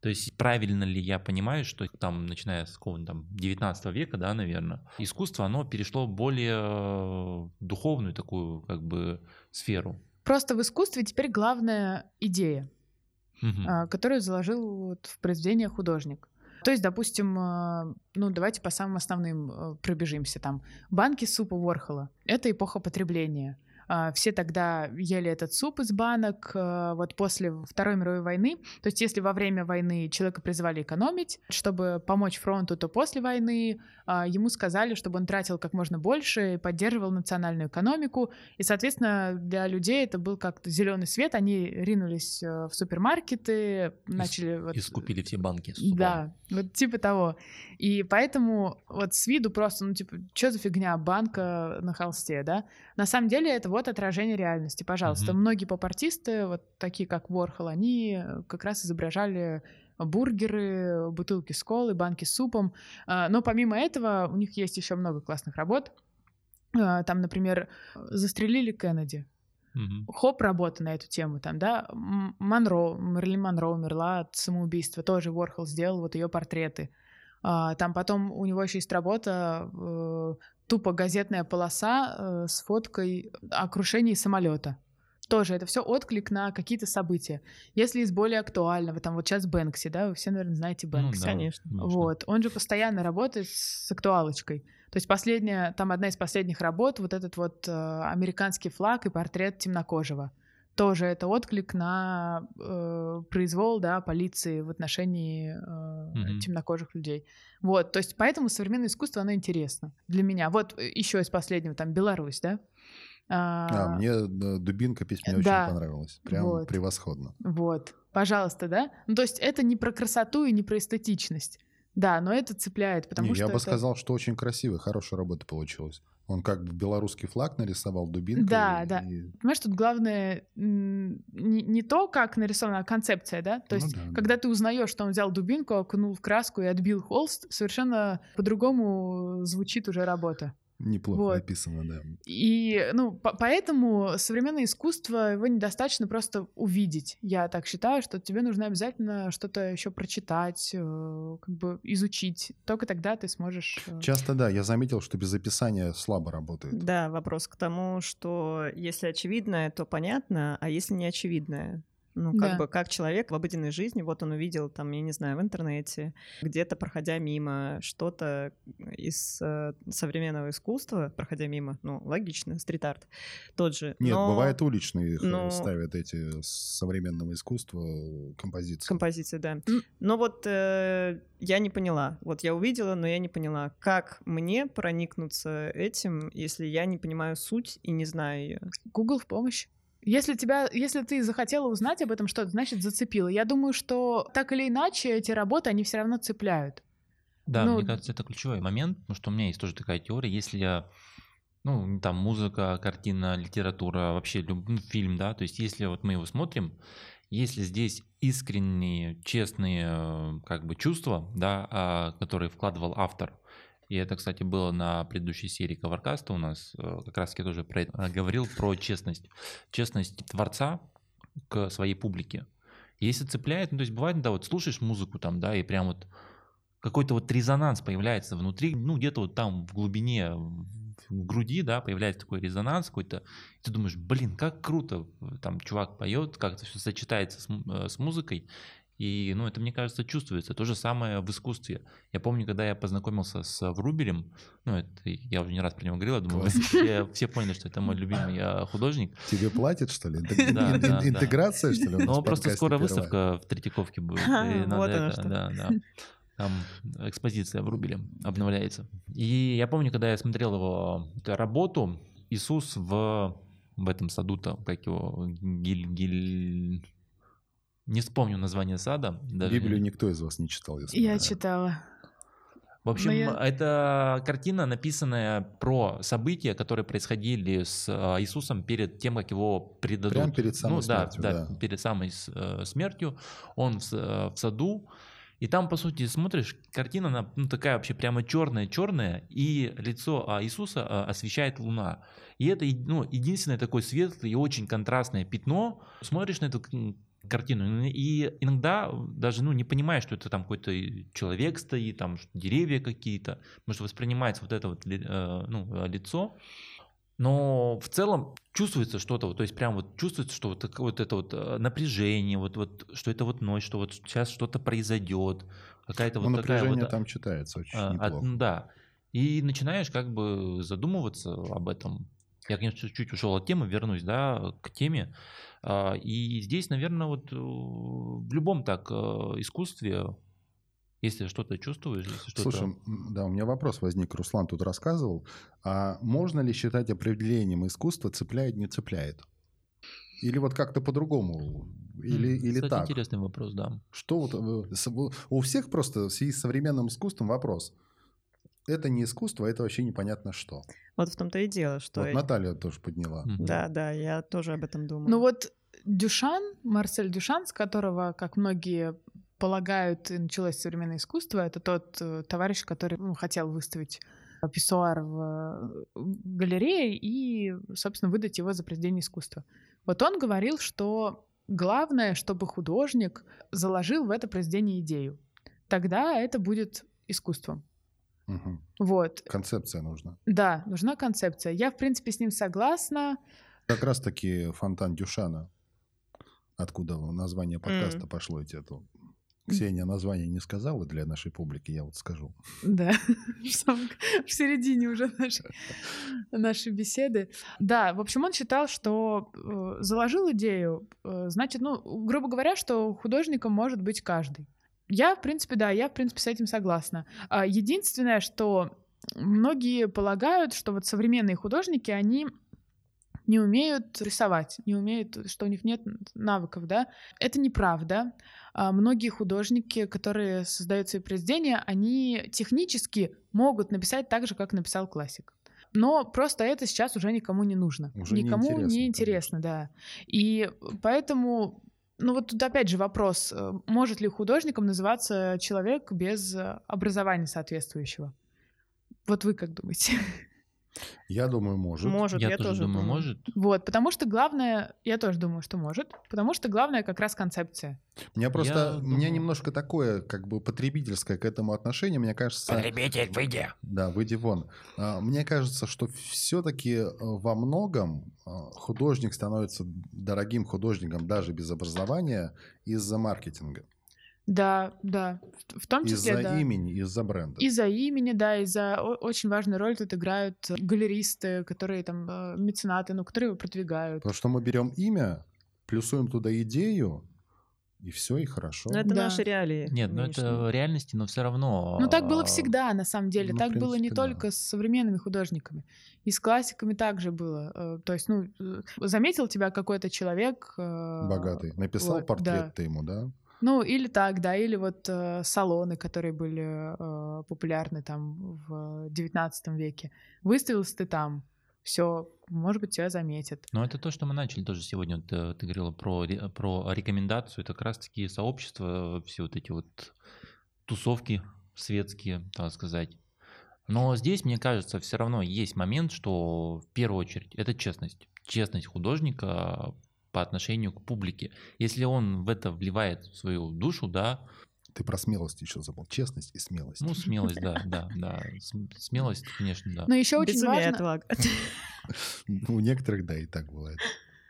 То есть правильно ли я понимаю, что там, начиная с какого-то там 19 века, да, наверное, искусство, оно перешло в более э, духовную такую как бы сферу. Просто в искусстве теперь главная идея, угу. которую заложил вот в произведение художник. То есть, допустим, а, ну давайте по самым основным а, пробежимся там. Банки супа Ворхола — это эпоха потребления. А, все тогда ели этот суп из банок. А, вот после Второй мировой войны, то есть если во время войны человека призывали экономить, чтобы помочь фронту, то после войны а, ему сказали, чтобы он тратил как можно больше и поддерживал национальную экономику. И, соответственно, для людей это был как-то зеленый свет. Они ринулись в супермаркеты, начали... И, вот... и скупили все банки. Да, вот типа того. И поэтому вот с виду просто, ну типа, что за фигня, банка на холсте, да? На самом деле это вот отражение реальности, пожалуйста. Угу. Многие поп-артисты, вот такие как Ворхол, они как раз изображали бургеры, бутылки с колой, банки с супом. А, но помимо этого у них есть еще много классных работ. А, там, например, застрелили Кеннеди. Угу. Хоп, работа на эту тему там, да. Монро, Мерлин Монро умерла от самоубийства, тоже Ворхол сделал вот ее портреты. А, там потом у него еще есть работа э, тупо газетная полоса э, с фоткой о крушении самолета. Тоже это все отклик на какие-то события. Если из более актуального, там вот сейчас Бэнкси, да, вы все, наверное, знаете ну Бэнкси. Ну, да, конечно. Вот, он же постоянно работает с актуалочкой. То есть последняя, там одна из последних работ, вот этот вот э, американский флаг и портрет темнокожего. Тоже это отклик на э, произвол, да, полиции в отношении э, mm-hmm. темнокожих людей. Вот, то есть поэтому современное искусство, оно интересно для меня. Вот э, еще из последнего, там, Беларусь, да, а, а мне дубинка песня мне да, очень понравилась. Прям вот, превосходно. Вот. Пожалуйста, да? Ну, то есть это не про красоту и не про эстетичность. Да, но это цепляет, потому не, что. Я бы это... сказал, что очень красивая, хорошая работа получилась. Он как бы белорусский флаг нарисовал дубинкой. Да, и... да. Понимаешь, тут главное не, не то, как нарисована, а концепция, да? То ну, есть, да, когда да. ты узнаешь, что он взял дубинку, окунул в краску и отбил холст, совершенно по-другому звучит уже работа. Неплохо вот. описано, да. И, ну, по поэтому современное искусство, его недостаточно просто увидеть. Я так считаю, что тебе нужно обязательно что-то еще прочитать, э, как бы изучить. Только тогда ты сможешь... Э, Часто, да. Я заметил, что без описания слабо работает. Да, вопрос к тому, что если очевидное, то понятно, а если не очевидное, ну, как да. бы, как человек в обыденной жизни, вот он увидел там, я не знаю, в интернете, где-то, проходя мимо, что-то из э, современного искусства, проходя мимо, ну, логично, стрит-арт, тот же. Нет, но... бывает уличные их но... ставят эти современного искусства композиции. Композиции, да. Но вот э, я не поняла, вот я увидела, но я не поняла, как мне проникнуться этим, если я не понимаю суть и не знаю ее. Google в помощь. Если тебя, если ты захотела узнать об этом что-то, значит зацепило. Я думаю, что так или иначе эти работы они все равно цепляют. Да, ну, мне кажется, это ключевой момент, потому что у меня есть тоже такая теория, если я ну, там музыка, картина, литература, вообще любой ну, фильм, да, то есть если вот мы его смотрим, если здесь искренние, честные как бы чувства, да, а, которые вкладывал автор, и это, кстати, было на предыдущей серии Covercast у нас, э, как раз я тоже про это э, говорил, про честность. Честность творца к своей публике. Если цепляет, ну то есть бывает, да, вот слушаешь музыку там, да, и прям вот какой-то вот резонанс появляется внутри, ну где-то вот там в глубине, в груди, да, появляется такой резонанс какой-то, и ты думаешь, блин, как круто, там чувак поет, как это все сочетается с, э, с музыкой, и, ну, это, мне кажется, чувствуется. То же самое в искусстве. Я помню, когда я познакомился с Врубелем, ну, это я уже не раз про него говорил, я думаю, все, все поняли, что это мой любимый художник. Тебе платят, что ли? Интеграция, что ли? Ну, просто скоро выставка в Третьяковке будет. Вот оно что. Да, да. Там экспозиция Врубеля обновляется. И я помню, когда я смотрел его работу, Иисус в в этом саду-то, как его, Гиль, Гиль, не вспомню название сада. Даже Библию не... никто из вас не читал. Если я читала. В общем, я... это картина, написанная про события, которые происходили с а, Иисусом перед тем, как его предадут. Прямо перед самой ну, смертью. Да, да, перед самой э, смертью. Он в, э, в саду. И там, по сути, смотришь, картина, она ну, такая вообще прямо черная-черная, и лицо а, Иисуса а, освещает луна. И это ну, единственное такое светлое и очень контрастное пятно. Смотришь на эту картину. И иногда даже ну, не понимаешь, что это там какой-то человек стоит, там деревья какие-то, потому что воспринимается вот это вот э, ну, э, лицо. Но в целом чувствуется что-то, то есть прям вот чувствуется, что вот, вот это вот э, напряжение, вот, вот, что это вот ночь, что вот сейчас что-то произойдет, какая-то ну, вот такая вот... там читается очень а, неплохо. А, да. И начинаешь как бы задумываться об этом. Я, конечно, чуть-чуть ушел от темы, вернусь, да, к теме. А, и здесь, наверное, вот э, в любом так э, искусстве, если что-то чувствуешь, если что-то... Слушай, да, у меня вопрос возник, Руслан тут рассказывал. А можно ли считать определением искусства цепляет, не цепляет? Или вот как-то по-другому? Или, mm, или кстати, так? интересный вопрос, да. Что вот... Э, у всех просто в связи с современным искусством вопрос. Это не искусство, это вообще непонятно что. Вот в том-то и дело, что... Вот Наталья тоже подняла. Да, да, я тоже об этом думаю. Ну вот Дюшан, Марсель Дюшан, с которого, как многие полагают, началось современное искусство, это тот э, товарищ, который ну, хотел выставить писсуар в галерее и, собственно, выдать его за произведение искусства. Вот он говорил, что главное, чтобы художник заложил в это произведение идею. Тогда это будет искусством. Угу. Вот. Концепция нужна. Да, нужна концепция. Я, в принципе, с ним согласна. Как раз-таки фонтан Дюшана. Откуда название подкаста mm. пошло эти это Ксения название не сказала для нашей публики, я вот скажу. Да, в середине уже нашей, нашей беседы. Да, в общем, он считал, что э, заложил идею, э, значит, ну, грубо говоря, что художником может быть каждый. Я, в принципе, да, я, в принципе, с этим согласна. А единственное, что многие полагают, что вот современные художники, они не умеют рисовать, не умеют, что у них нет навыков, да. Это неправда. А многие художники, которые создают свои произведения, они технически могут написать так же, как написал классик. Но просто это сейчас уже никому не нужно. Уже никому не интересно, да. И поэтому ну вот тут опять же вопрос, э, может ли художником называться человек без образования соответствующего? Вот вы как думаете? Я думаю, может. Может, я, я тоже, думаю, может. Вот, потому что главное, я тоже думаю, что может, потому что главное как раз концепция. У меня просто, я у меня немножко такое, как бы потребительское к этому отношение, мне кажется... Потребитель, выйди! Да, выйди вон. А, мне кажется, что все-таки э, во многом а, художник становится дорогим художником даже без образования из-за маркетинга. Да, да, в том числе, Из-за да. имени, из-за бренда. Из-за имени, да, из-за очень важную роль тут играют галеристы, которые там э, меценаты, ну, которые его продвигают. Потому что мы берем имя, плюсуем туда идею, и все, и хорошо. Но это да. наши реалии. Нет, ну это реальности, но все равно. Ну так было всегда, на самом деле. Ну, так принципе, было не да. только с современными художниками. И с классиками также было. Э, то есть, ну, э, заметил тебя какой-то человек... Богатый. Написал вот, портрет да. ты ему, да? Ну, или так, да, или вот э, салоны, которые были э, популярны там в XIX веке. Выставился ты там, все, может быть, тебя заметят. Ну, это то, что мы начали тоже сегодня. Вот, э, ты говорила про, про рекомендацию. Это как раз-таки сообщества, все вот эти вот тусовки светские, так сказать. Но здесь, мне кажется, все равно есть момент, что в первую очередь это честность. Честность художника по отношению к публике. Если он в это вливает свою душу, да. Ты про смелость еще забыл. Честность и смелость. Ну, смелость, да, да, да. Смелость, конечно, да. Но еще очень важно... У некоторых, да, и так бывает.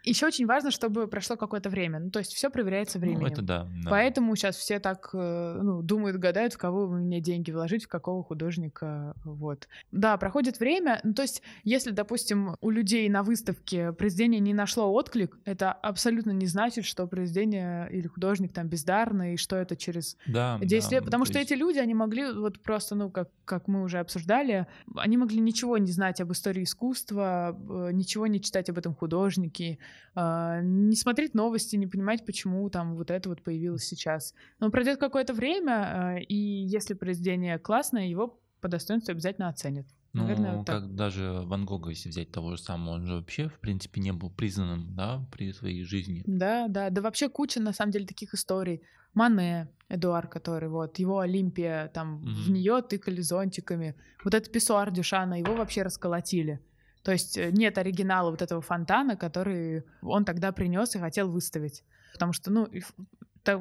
Еще очень важно, чтобы прошло какое-то время. Ну, то есть все проверяется временем. Ну, это да, да. Поэтому сейчас все так э, ну, думают, гадают, в кого мне деньги вложить, в какого художника. Вот. Да, проходит время. Ну, то есть, если, допустим, у людей на выставке произведение не нашло отклик, это абсолютно не значит, что произведение или художник там бездарный, и что это через да, 10 да, лет. Потому что есть... эти люди, они могли вот просто, ну, как, как мы уже обсуждали, они могли ничего не знать об истории искусства, э, ничего не читать об этом художнике, а, не смотреть новости, не понимать, почему там вот это вот появилось сейчас. Но пройдет какое-то время, а, и если произведение классное, его по достоинству обязательно оценят. Ну, Наверное, вот как даже Ван Гога, если взять того же самого, он же вообще, в принципе, не был признанным, да, при своей жизни. Да, да, да вообще куча, на самом деле, таких историй. Мане, Эдуар, который вот, его Олимпия, там, mm-hmm. в нее тыкали зонтиками. Вот этот писсуар Дюшана, его вообще расколотили. То есть э, нет оригинала вот этого фонтана, который он тогда принес и хотел выставить. Потому что, ну,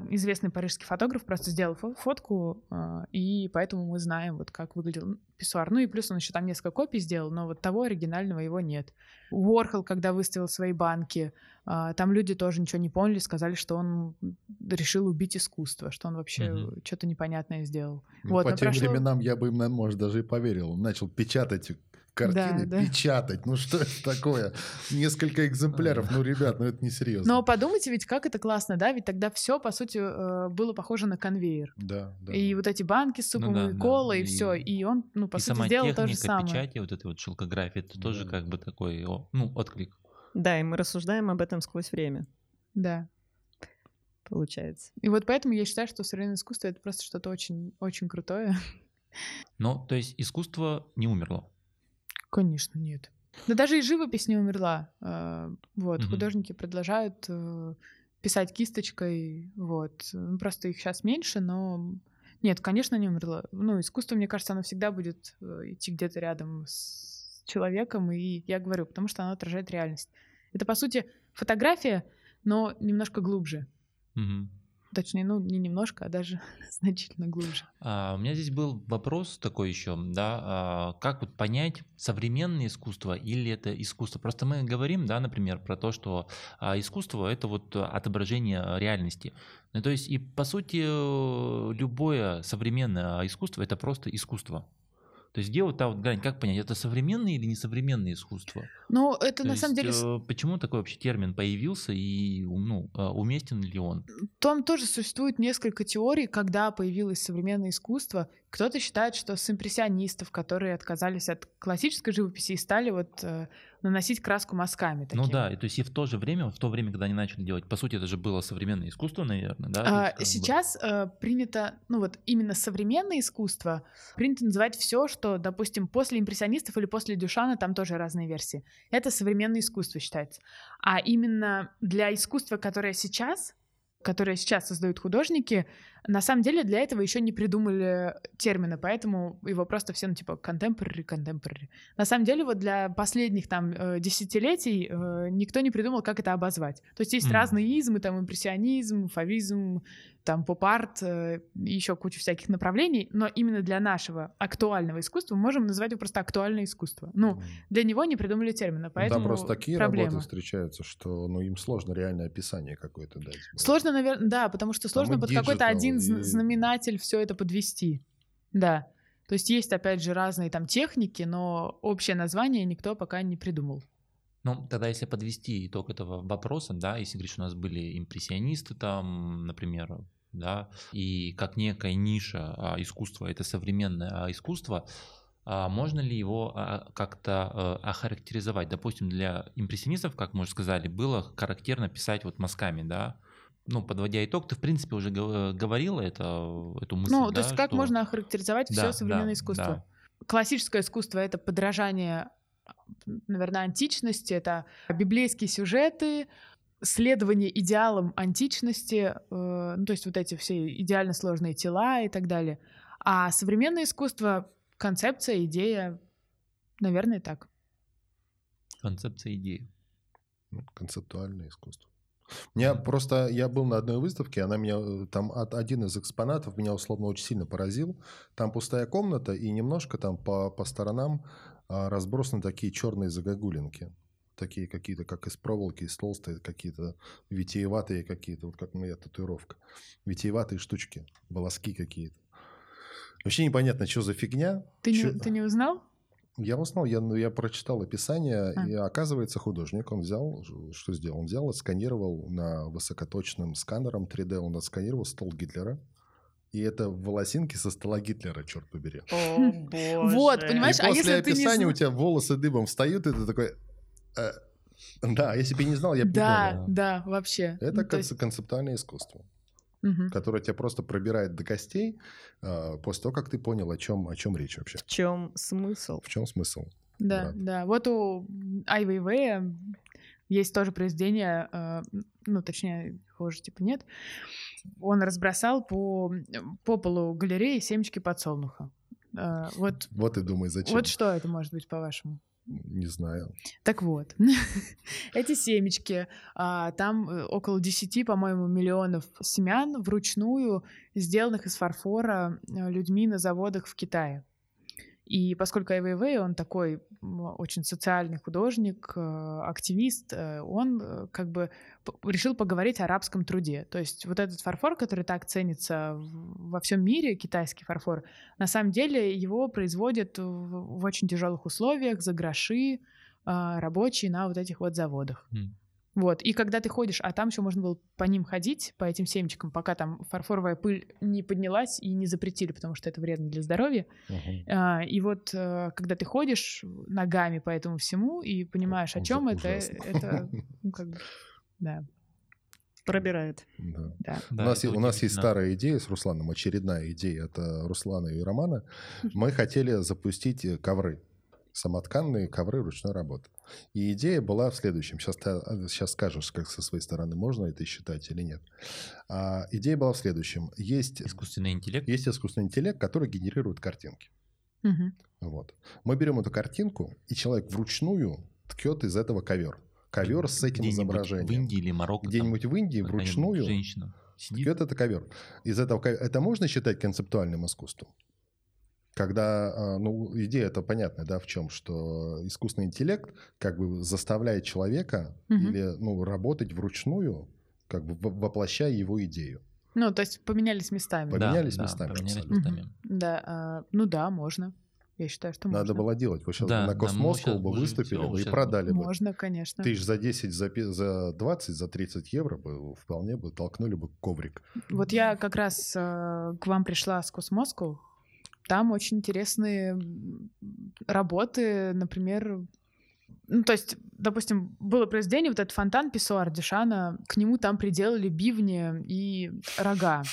известный парижский фотограф просто сделал фотку, а, и поэтому мы знаем, вот как выглядел писсуар. Ну и плюс он еще там несколько копий сделал, но вот того оригинального его нет. Уорхол, когда выставил свои банки, а, там люди тоже ничего не поняли, сказали, что он решил убить искусство, что он вообще угу. что-то непонятное сделал. Ну, вот, по тем прошло... временам я бы им, может, даже и поверил. Он начал печатать картины да, да. печатать. Ну что это такое? Несколько экземпляров. Ну, ребят, ну это не серьезно. Но подумайте, ведь как это классно, да? Ведь тогда все, по сути, э, было похоже на конвейер. Да, да. И вот эти банки с супом, ну, да, и кола, да. и, и все. И он, ну, по и сути, сделал то же самое. печати, вот этой вот шелкографии, это да. тоже как бы такой, ну, отклик. Да, и мы рассуждаем об этом сквозь время. Да. Получается. И вот поэтому я считаю, что современное искусство — это просто что-то очень, очень крутое. Ну, то есть искусство не умерло? Конечно, нет. Да даже и живопись не умерла. А, вот, угу. художники продолжают э, писать кисточкой, вот. Ну, просто их сейчас меньше, но нет, конечно, не умерла. Ну, искусство, мне кажется, оно всегда будет э, идти где-то рядом с человеком, и я говорю, потому что оно отражает реальность. Это, по сути, фотография, но немножко глубже. Угу. Точнее, ну, не немножко, а даже значительно глубже. А, у меня здесь был вопрос такой еще, да, а, как вот понять современное искусство или это искусство? Просто мы говорим, да, например, про то, что а, искусство это вот отображение реальности. Ну, то есть и по сути любое современное искусство это просто искусство. То есть где вот та вот грань, как понять, это современное или несовременное искусство? Ну, это То на есть, самом деле... Э, почему такой вообще термин появился и ну, э, уместен ли он? Там тоже существует несколько теорий, когда появилось современное искусство. Кто-то считает, что с импрессионистов, которые отказались от классической живописи и стали вот э, наносить краску мазками. Такими. Ну да, и то есть и в то же время, в то время, когда они начали делать, по сути, это же было современное искусство, наверное, да? А, сейчас э, принято, ну вот именно современное искусство принято называть все, что, допустим, после импрессионистов или после Дюшана, там тоже разные версии. Это современное искусство считается. А именно для искусства, которое сейчас которые сейчас создают художники, на самом деле для этого еще не придумали термина, поэтому его просто все, ну, типа, contemporary, contemporary. На самом деле вот для последних там э, десятилетий э, никто не придумал, как это обозвать. То есть есть mm. разные измы, там импрессионизм, фавизм, там поп-арт, э, еще кучу всяких направлений, но именно для нашего актуального искусства мы можем назвать его просто актуальное искусство. Ну, для него не придумали термина, поэтому Там просто такие проблема. работы встречаются, что ну, им сложно реальное описание какое-то дать. Сложно, наверное, да, потому что сложно под какой-то один и... знаменатель все это подвести. Да. То есть есть, опять же, разные там техники, но общее название никто пока не придумал. Ну, тогда если подвести итог этого вопроса, да, если говоришь, у нас были импрессионисты там, например, да, и как некая ниша а, искусства, это современное а, искусство, а можно ли его как-то а, охарактеризовать? Допустим, для импрессионистов, как мы уже сказали, было характерно писать вот мазками, да, ну, подводя итог, ты, в принципе, уже говорила это, эту мысль. Ну, да, то есть как что... можно охарактеризовать да, все современное да, искусство? Да. Классическое искусство — это подражание, наверное, античности, это библейские сюжеты, следование идеалам античности, э, ну, то есть вот эти все идеально сложные тела и так далее. А современное искусство — концепция, идея, наверное, так. Концепция, идея. Концептуальное искусство. Меня просто, я был на одной выставке, она меня, э, там один из экспонатов меня условно очень сильно поразил. Там пустая комната и немножко там по, по сторонам а, разбросаны такие черные загогулинки такие какие-то, как из проволоки, из толстой, какие-то витиеватые какие-то, вот как моя татуировка. Витиеватые штучки, волоски какие-то. Вообще непонятно, что за фигня. Ты, чё... не, ты не узнал? Я узнал, я, ну, я прочитал описание, а. и оказывается художник, он взял, что сделал? Он взял, отсканировал на высокоточным сканером 3D, он отсканировал стол Гитлера, и это волосинки со стола Гитлера, черт побери. О, боже. Вот, понимаешь, и а после если описания ты не... у тебя волосы дыбом встают, и ты такой, Э, да, если бы я не знал, я бы да, не понял. Да, вообще. Это ну, есть... концептуальное искусство, угу. которое тебя просто пробирает до костей э, после того, как ты понял, о чем, о чем речь вообще. В чем смысл? В чем смысл? Да, да. да. Вот у Ай есть тоже произведение, э, ну, точнее, хуже типа нет. Он разбросал по, по полу галереи семечки подсолнуха. Э, вот, вот и думай, зачем. Вот что это может быть, по-вашему? Не знаю. Так вот, эти семечки, а, там э, около 10, по-моему, миллионов семян вручную, сделанных из фарфора э, людьми на заводах в Китае. И поскольку Ай Вейвей, он такой очень социальный художник, э, активист, э, он э, как бы решил поговорить о арабском труде. То есть вот этот фарфор, который так ценится во всем мире, китайский фарфор, на самом деле его производят в очень тяжелых условиях за гроши рабочие на вот этих вот заводах. Mm. Вот, и когда ты ходишь, а там еще можно было по ним ходить, по этим семечкам, пока там фарфоровая пыль не поднялась и не запретили, потому что это вредно для здоровья. Uh-huh. А, и вот э, когда ты ходишь ногами по этому всему и понимаешь, о чем это, это, ну, как бы, да. Пробирает. Да. Да. Да, у нас, у нас есть старая идея с Русланом, очередная идея от Руслана и Романа. Мы хотели запустить э, ковры самотканные ковры ручной работы. И идея была в следующем. Сейчас, ты, сейчас скажешь, как со своей стороны можно это считать или нет. А, идея была в следующем. Есть искусственный интеллект. Есть искусственный интеллект, который генерирует картинки. Угу. Вот. Мы берем эту картинку, и человек вручную ткет из этого ковер. Ковер с этим изображением. В Индии или Марокко. Где-нибудь в Индии вручную женщина сидит. ткет это ковер. Из этого это можно считать концептуальным искусством? Когда, а, ну, идея это понятная, да, в чем, что искусственный интеллект как бы заставляет человека угу. или, ну, работать вручную, как бы воплощая его идею. Ну, то есть поменялись местами. Поменялись да, местами. Да, поменялись местами. Угу. Да, а, ну да, можно. Я считаю, что Надо можно. было делать. Вы сейчас да, на Космоску да, бы выступили бы и продали бы. Можно, конечно. Тысяч за 10, за, за 20, за 30 евро бы вполне бы толкнули бы коврик. Вот я как раз э, к вам пришла с Космоску там очень интересные работы, например, ну, то есть, допустим, было произведение, вот этот фонтан Писсуар Дешана, к нему там приделали бивни и рога.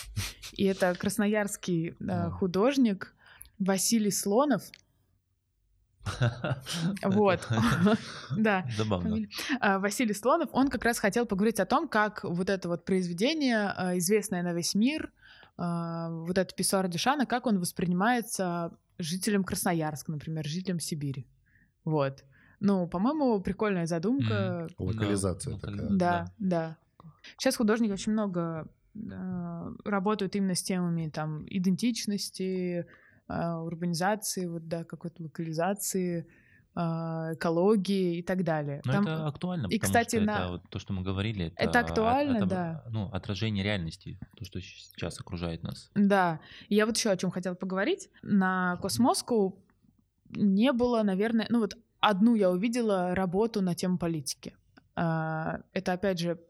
И это красноярский э, художник Василий Слонов. Вот. Да. Забавно. А, Василий Слонов, он как раз хотел поговорить о том, как вот это вот произведение, э, известное на весь мир, вот этот Писсуар Дюшана, как он воспринимается жителям Красноярска, например, жителям Сибири. Вот. Ну, по-моему, прикольная задумка. Mm. Локализация да, такая. Да, да, да. Сейчас художники очень много э, работают именно с темами там идентичности, э, урбанизации, вот да, какой-то локализации. А, экологии и так далее. Но Там... это актуально, и, кстати, что на... это вот то, что мы говорили. Это, это актуально, от, да. Ну, отражение реальности, то, что сейчас окружает нас. Да. Я вот еще о чем хотела поговорить. На Космоску не было, наверное, ну вот одну я увидела работу на тему политики. А, это, опять же,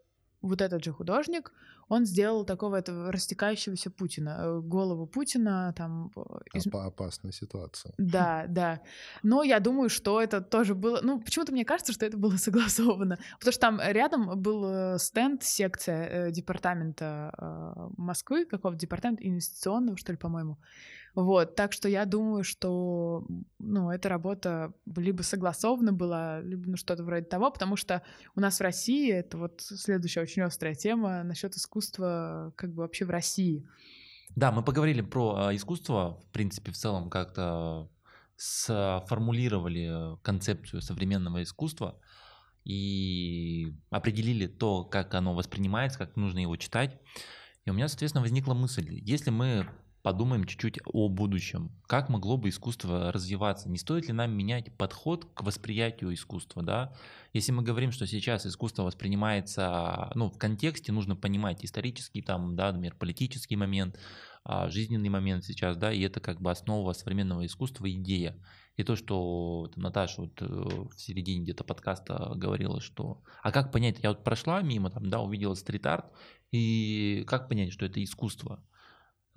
вот этот же художник, он сделал такого этого растекающегося Путина, э, голову Путина там... Э, из... Опасная ситуация. Да, да. Но я думаю, что это тоже было... Ну, почему-то мне кажется, что это было согласовано. Потому что там рядом был э, стенд, секция департамента Москвы, какого-то департамента инвестиционного, что ли, по-моему. Вот, так что я думаю, что, ну, эта работа либо согласована была, либо ну, что-то вроде того, потому что у нас в России, это вот следующая очень острая тема насчет искусства как бы вообще в России. Да, мы поговорили про а, искусство, в принципе, в целом как-то сформулировали концепцию современного искусства и определили то, как оно воспринимается, как нужно его читать. И у меня, соответственно, возникла мысль, если мы подумаем чуть-чуть о будущем. Как могло бы искусство развиваться? Не стоит ли нам менять подход к восприятию искусства? Да? Если мы говорим, что сейчас искусство воспринимается ну, в контексте, нужно понимать исторический, там, да, например, политический момент, а, жизненный момент сейчас, да, и это как бы основа современного искусства, идея. И то, что Наташа вот э, в середине где-то подкаста говорила, что а как понять, я вот прошла мимо, там, да, увидела стрит-арт, и как понять, что это искусство?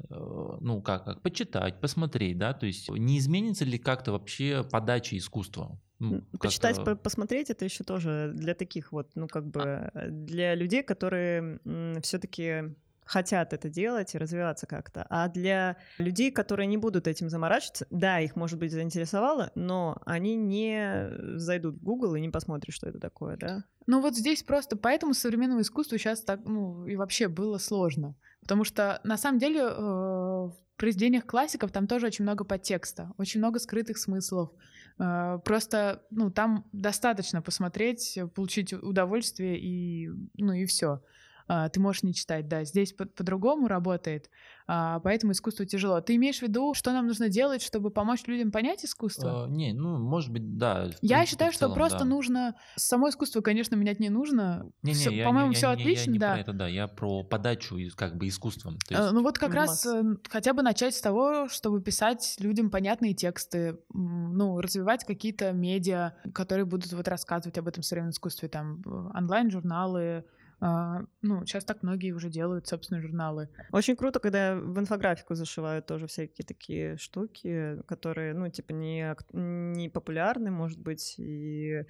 Э, ну как, как почитать, посмотреть, да, то есть не изменится ли как-то вообще подача искусства? Ну, Почитать, по посмотреть это еще тоже для таких вот, ну как бы а для людей, которые все-таки хотят это делать и развиваться как-то. А для людей, которые не будут этим заморачиваться, да, их, может быть, заинтересовало, но они не зайдут в Google и не посмотрят, что это такое, да? Ну вот здесь просто поэтому современному искусству сейчас так, ну и вообще было сложно. Потому что на самом деле э, в произведениях классиков там тоже очень много подтекста, очень много скрытых смыслов. Э, просто, ну, там достаточно посмотреть, получить удовольствие и, ну, и все. А, ты можешь не читать, да. Здесь по- по-другому работает, а, поэтому искусство тяжело. Ты имеешь в виду, что нам нужно делать, чтобы помочь людям понять искусство? А, не, ну, может быть, да. Я считаю, что просто да. нужно... Само искусство, конечно, менять не нужно. Не, не, все, по-моему, все отлично, я не да. Про это, да. Я про подачу как бы искусством. То есть... Ну вот как раз э, хотя бы начать с того, чтобы писать людям понятные тексты, ну, развивать какие-то медиа, которые будут вот рассказывать об этом современном искусстве, там, онлайн-журналы, а, ну, сейчас так многие уже делают собственные журналы. Очень круто, когда в инфографику зашивают тоже всякие такие штуки, которые, ну, типа, не, не популярны, может быть, и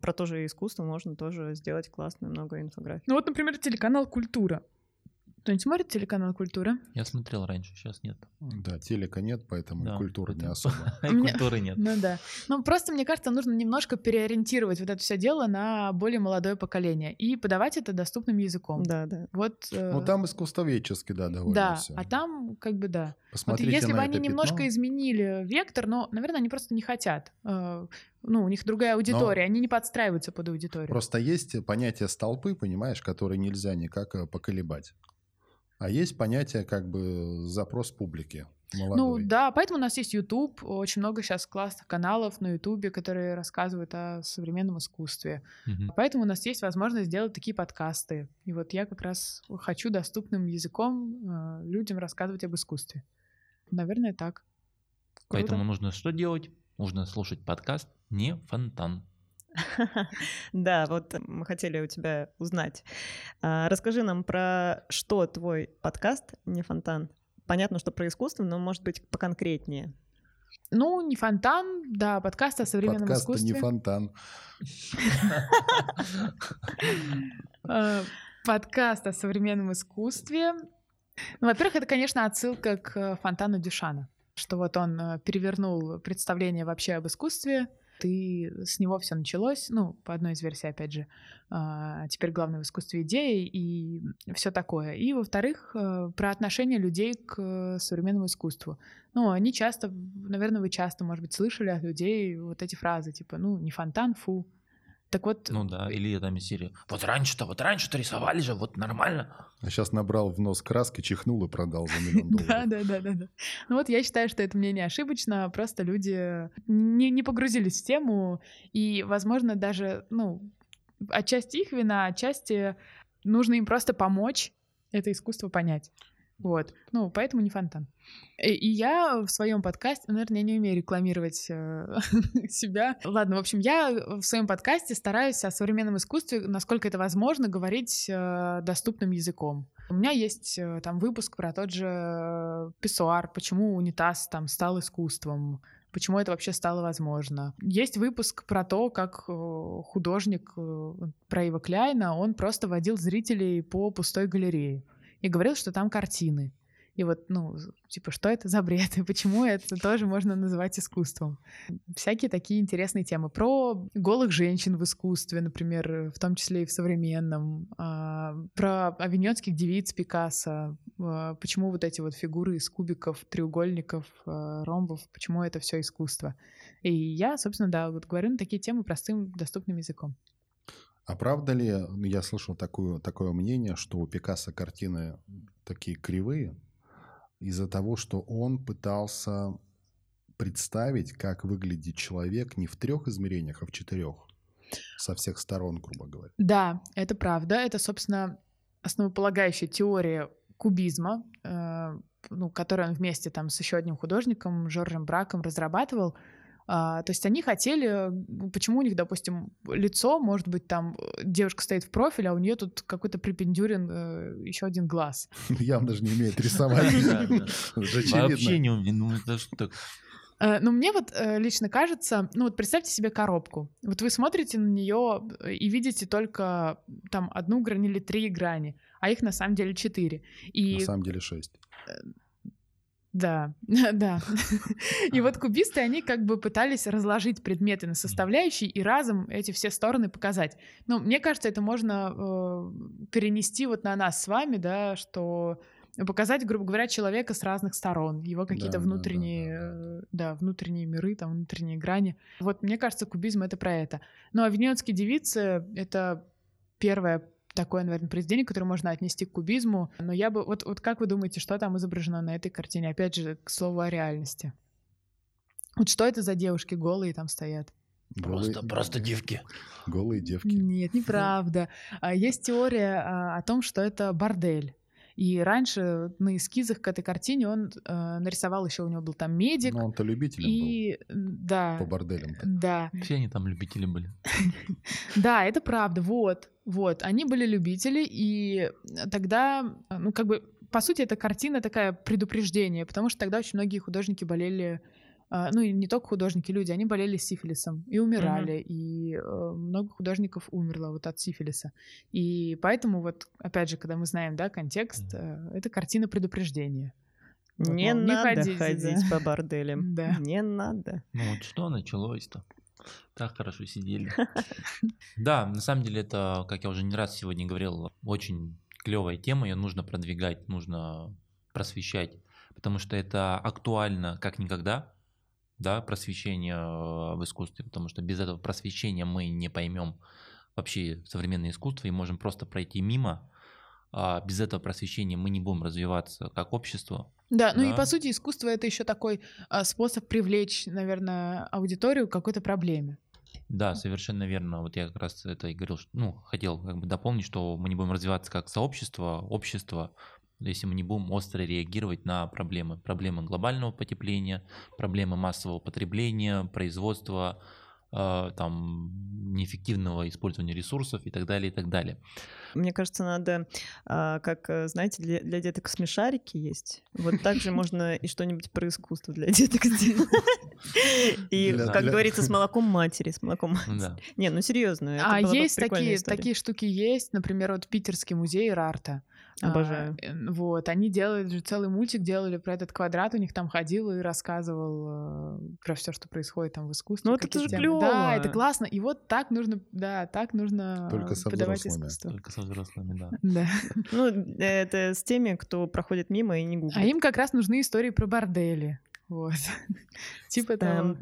про то же искусство можно тоже сделать классную много инфографий. Ну вот, например, телеканал «Культура». Кто-нибудь смотрит телеканал «Культура»? Я смотрел раньше, сейчас нет. Да, телека нет, поэтому да, культуры это... не особо. И культуры нет. Ну да. Ну просто, мне кажется, нужно немножко переориентировать вот это все дело на более молодое поколение и подавать это доступным языком. Да, да. Вот. Э, ну там искусствоведчески, да, довольно Да, а там как бы да. Посмотрите вот если бы они немножко изменили вектор, но, наверное, они просто не хотят. Э, ну, у них другая аудитория, они не подстраиваются под аудиторию. Просто есть понятие столпы, понимаешь, которые нельзя никак э, поколебать. А есть понятие как бы запрос публики. Ну молодой. Ну да, поэтому у нас есть YouTube, очень много сейчас классных каналов на YouTube, которые рассказывают о современном искусстве. Угу. Поэтому у нас есть возможность сделать такие подкасты. И вот я как раз хочу доступным языком э, людям рассказывать об искусстве. Наверное, так. Круто. Поэтому нужно что делать? Нужно слушать подкаст «Не фонтан». Да, вот мы хотели у тебя узнать. А, расскажи нам про что твой подкаст «Не фонтан». Понятно, что про искусство, но, может быть, поконкретнее. Ну, не фонтан, да, подкаст о современном подкаст искусстве. не фонтан. А, подкаст о современном искусстве. Ну, во-первых, это, конечно, отсылка к фонтану Дюшана, что вот он э, перевернул представление вообще об искусстве, ты с него все началось, ну, по одной из версий, опять же, а, теперь главное в искусстве идеи и все такое. И, во-вторых, э, про отношение людей к современному искусству. Ну, они часто, наверное, вы часто, может быть, слышали от людей вот эти фразы, типа, ну, не фонтан, фу, так вот... Ну да, или там из серии. Вот раньше-то, вот раньше-то рисовали же, вот нормально. А сейчас набрал в нос краски, чихнул и продал за миллион долларов. Да, да, да, да, да. Ну вот я считаю, что это мнение ошибочно, просто люди не, не погрузились в тему, и, возможно, даже, ну, отчасти их вина, отчасти нужно им просто помочь это искусство понять. Вот. Ну, поэтому не фонтан. И, и я в своем подкасте, ну, наверное, я не умею рекламировать э, себя. Ладно, в общем, я в своем подкасте стараюсь о современном искусстве, насколько это возможно, говорить э, доступным языком. У меня есть э, там выпуск про тот же писсуар, почему унитаз там стал искусством, почему это вообще стало возможно. Есть выпуск про то, как э, художник э, про Ива Кляйна, он просто водил зрителей по пустой галерее и говорил, что там картины. И вот, ну, типа, что это за бред, и почему это тоже можно называть искусством. Всякие такие интересные темы. Про голых женщин в искусстве, например, в том числе и в современном. А, про авиньонских девиц Пикассо. А, почему вот эти вот фигуры из кубиков, треугольников, а, ромбов, почему это все искусство. И я, собственно, да, вот говорю на такие темы простым, доступным языком. А правда ли, я слышал такую, такое мнение, что у Пикассо картины такие кривые из-за того, что он пытался представить, как выглядит человек не в трех измерениях, а в четырех, со всех сторон, грубо говоря. Да, это правда. Это, собственно, основополагающая теория кубизма, э, ну, которую он вместе там с еще одним художником, Жоржем Браком, разрабатывал. А, то есть они хотели, почему у них, допустим, лицо, может быть, там э, девушка стоит в профиле, а у нее тут какой-то припендюрен э, еще один глаз. Явно же не умеет рисовать. Вообще не умеет. Ну, э, ну, мне вот лично кажется, ну вот представьте себе коробку. Вот вы смотрите на нее и видите только там одну грань или три грани, а их на самом деле четыре. И... На самом деле шесть. Да, да. И вот кубисты, они как бы пытались разложить предметы на составляющие и разом эти все стороны показать. Ну, мне кажется, это можно э, перенести вот на нас с вами, да, что показать, грубо говоря, человека с разных сторон, его какие-то да, внутренние, да, да, да. да, внутренние миры, там, внутренние грани. Вот мне кажется, кубизм — это про это. Ну, а «Венецианские девицы» — это первая такое, наверное, произведение, которое можно отнести к кубизму. Но я бы... Вот, вот как вы думаете, что там изображено на этой картине? Опять же, к слову о реальности. Вот что это за девушки голые там стоят? Голые... Просто, просто девки. Голые девки. Нет, неправда. А, есть теория а, о том, что это бордель. И раньше на эскизах к этой картине он э, нарисовал еще у него был там медик. Ну, он-то любителем и... был. Да. По борделям. -то. Да. Все они там любители были. Да, это правда. Вот. Вот. Они были любители, и тогда, ну, как бы, по сути, эта картина такая предупреждение, потому что тогда очень многие художники болели ну и не только художники, люди, они болели сифилисом и умирали, mm-hmm. и э, много художников умерло вот от сифилиса. И поэтому вот, опять же, когда мы знаем, да, контекст, mm-hmm. это картина предупреждения. Вот, не мол, надо не ходить, ходить по борделям. Да. Не надо. Ну вот что началось-то? Так хорошо сидели. Да, на самом деле это, как я уже не раз сегодня говорил, очень клевая тема, ее нужно продвигать, нужно просвещать, потому что это актуально как никогда, да, просвещение э, в искусстве, потому что без этого просвещения мы не поймем вообще современное искусство и можем просто пройти мимо. А без этого просвещения мы не будем развиваться как общество, да, ну и по сути искусство это еще такой а, способ привлечь, наверное, аудиторию к какой-то проблеме. Да, совершенно верно. Вот я как раз это и говорил, что, ну, хотел как бы дополнить, что мы не будем развиваться как сообщество, общество, если мы не будем остро реагировать на проблемы. Проблемы глобального потепления, проблемы массового потребления, производства, э, там, неэффективного использования ресурсов и так далее, и так далее. Мне кажется, надо, а, как, э, знаете, для, для деток смешарики есть. Вот также можно и что-нибудь про искусство для деток сделать. И, как говорится, с молоком матери, с молоком матери. Не, ну серьезно. А есть такие штуки есть, например, вот Питерский музей Рарта. Обожаю. А, вот, они делали же целый мультик, делали про этот квадрат, у них там ходил и рассказывал э, про все, что происходит там в искусстве. Ну, это же клево. Да, это классно. И вот так нужно, да, так нужно Только со подавать взрослыми. искусство. Только со взрослыми, да. Да. Ну, это с теми, кто проходит мимо и не гуглит. А им как раз нужны истории про бордели. Вот. Типа того.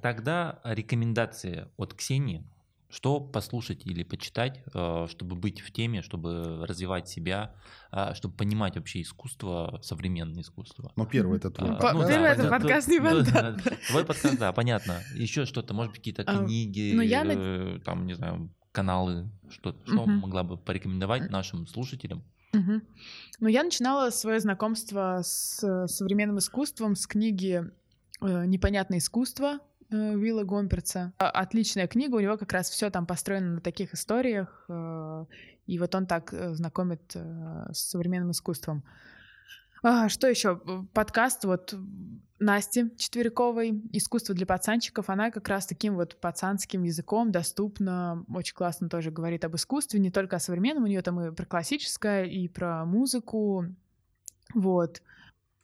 Тогда рекомендации от Ксении что послушать или почитать, э, чтобы быть в теме, чтобы развивать себя, а, чтобы понимать вообще искусство, современное искусство. Ну, первый это твой а, подкаст. Ну, первый это подкаст не Твой подкаст, да, понятно. Еще что-то, может быть, какие-то а, книги, ну, э, там, не знаю, каналы, что, что могла бы порекомендовать нашим слушателям? Ну, я начинала свое знакомство с современным искусством с книги э, «Непонятное искусство» Э, Вилла Гомперца. А, отличная книга, у него как раз все там построено на таких историях, э, и вот он так э, знакомит с современным искусством. А, что еще? Подкаст вот Насти Четвериковой «Искусство для пацанчиков». Она как раз таким вот пацанским языком доступна, очень классно тоже говорит об искусстве, не только о современном, у нее там и про классическое, и про музыку. Вот.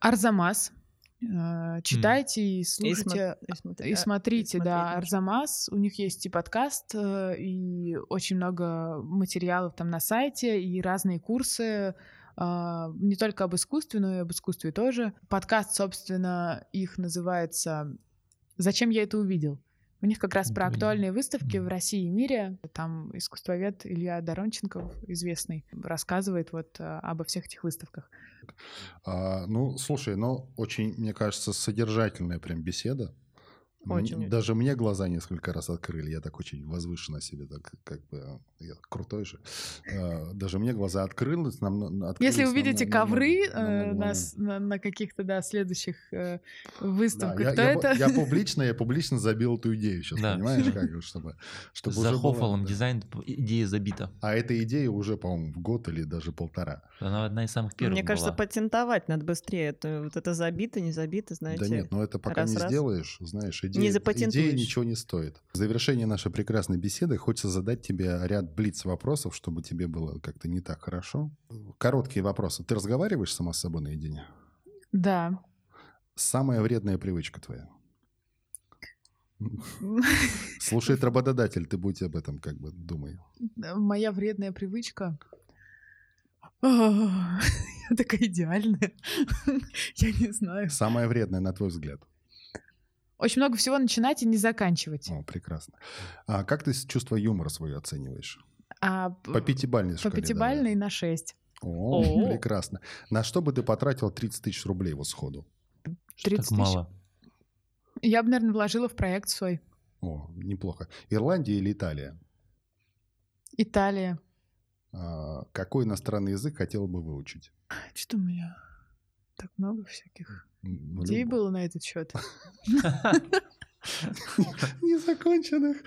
Арзамас Э, читайте и слушайте и, смотри, и смотрите, и да, Арзамас. У них есть и подкаст, э, и очень много материалов там на сайте, и разные курсы а, не только об искусстве, но и об искусстве тоже. Подкаст, собственно, их называется «Зачем я это увидел?». У них как раз про актуальные выставки в России и мире. Там искусствовед Илья Доронченков, известный, рассказывает вот э, обо всех этих выставках. А, ну, слушай, ну, очень, мне кажется, содержательная прям беседа. Очень. Даже мне глаза несколько раз открыли. Я так очень возвышенно себе, так как бы я крутой же. А, даже мне глаза открылись. Нам, открылись Если увидите нам, ковры нам, нам, на, на каких-то да, следующих э, выставках, да, то я, это... Я, я публично, я публично забил эту идею сейчас, да. понимаешь, как чтобы, чтобы За Хоффалом да. дизайн идея забита. А эта идея уже, по-моему, в год или даже полтора. Она одна из самых первых Мне кажется, была. патентовать надо быстрее. Это, вот это забито, не забито, знаете. Да нет, но это пока раз, не раз. сделаешь, знаешь, идея, не запатентуешь. идея ничего не стоит. В завершение нашей прекрасной беседы хочется задать тебе ряд блиц вопросов, чтобы тебе было как-то не так хорошо. Короткие вопросы. Ты разговариваешь сама с собой наедине? Да. Самая вредная привычка твоя? Слушает работодатель, ты будь об этом как бы думай. Моя вредная привычка? Я такая идеальная. Я не знаю. Самое вредное, на твой взгляд? Очень много всего начинать и не заканчивать. О, прекрасно. А как ты чувство юмора свое оцениваешь? А, по пятибалльной По пятибалльной на шесть. О, О, прекрасно. На что бы ты потратил 30 тысяч рублей вот сходу? 30 тысяч? мало. Я бы, наверное, вложила в проект свой. О, неплохо. Ирландия или Италия? Италия. А, какой иностранный язык хотела бы выучить? Что у меня так много всяких люб... было на этот счет. Незаконченных.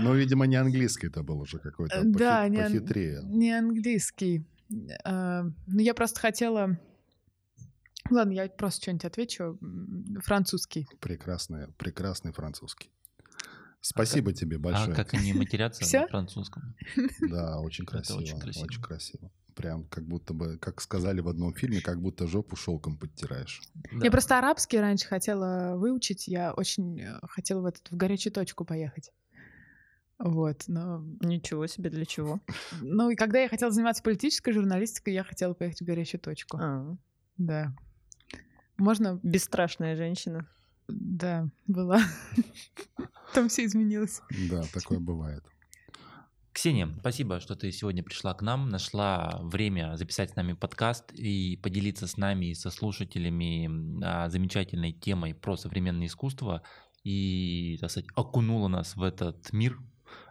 Ну, видимо, не английский это был уже какой-то да, похитрее. Не, не английский. А, ну, я просто хотела Ладно, я просто что-нибудь отвечу. Французский. Прекрасный, прекрасный французский. Спасибо а тебе как, большое. А как они матерятся на французском? Да, очень красиво. очень красиво. Прям как будто бы, как сказали в одном фильме, как будто жопу шелком подтираешь. Да. Я просто арабский раньше хотела выучить. Я очень э, хотела в, этот, в горячую точку поехать. Вот, но... Ничего себе, для чего? Ну, и когда я хотела заниматься политической журналистикой, я хотела поехать в горячую точку. А. Да. Можно... Бесстрашная женщина. Да, была. Там все изменилось. Да, такое бывает. Ксения, спасибо, что ты сегодня пришла к нам, нашла время записать с нами подкаст и поделиться с нами и со слушателями а, замечательной темой про современное искусство и, так сказать, окунула нас в этот мир,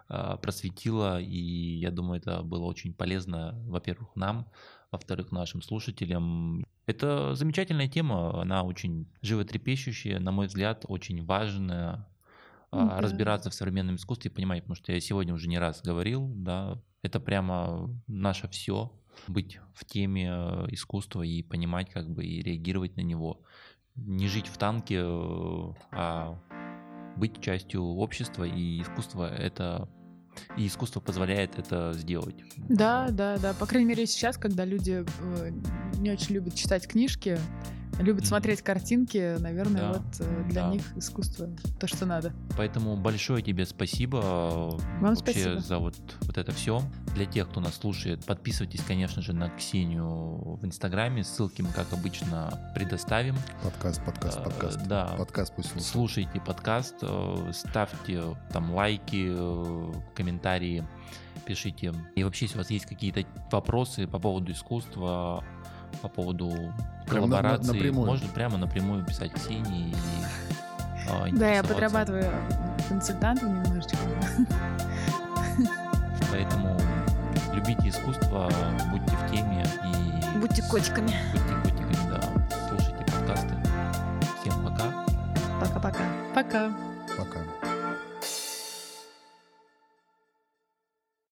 а, просветила, и я думаю, это было очень полезно, во-первых, нам, во-вторых, нашим слушателям. Это замечательная тема, она очень животрепещущая, на мой взгляд, очень важная, да. разбираться в современном искусстве, понимать, потому что я сегодня уже не раз говорил, да, это прямо наше все, быть в теме э, искусства и понимать, как бы, и реагировать на него. Не жить в танке, э, а быть частью общества, и искусство — это и искусство позволяет это сделать. Да, да, да. По крайней мере, сейчас, когда люди э, не очень любят читать книжки, любят mm смотреть картинки, наверное, да, вот э, для да. них искусство то, что надо. Поэтому большое тебе спасибо Вам вообще спасибо. за вот, вот это все. Для тех, кто нас слушает, подписывайтесь, конечно же, на Ксению в Инстаграме. Ссылки мы, как обычно, предоставим. Подкаст, подкаст, подкаст. Да. Подкаст пусть слушают. Слушайте подкаст, э, ставьте там лайки, э, комментарии, пишите. И вообще, если у вас есть какие-то вопросы по поводу искусства, по поводу коллаборации. напрямую. Можно прямо напрямую писать Ксении. И, а, да, я подрабатываю консультантом немножечко. Поэтому любите искусство, будьте в теме и... Будьте котиками. Будьте котиками, да. Слушайте подкасты. Всем пока. Пока-пока. Пока. Пока.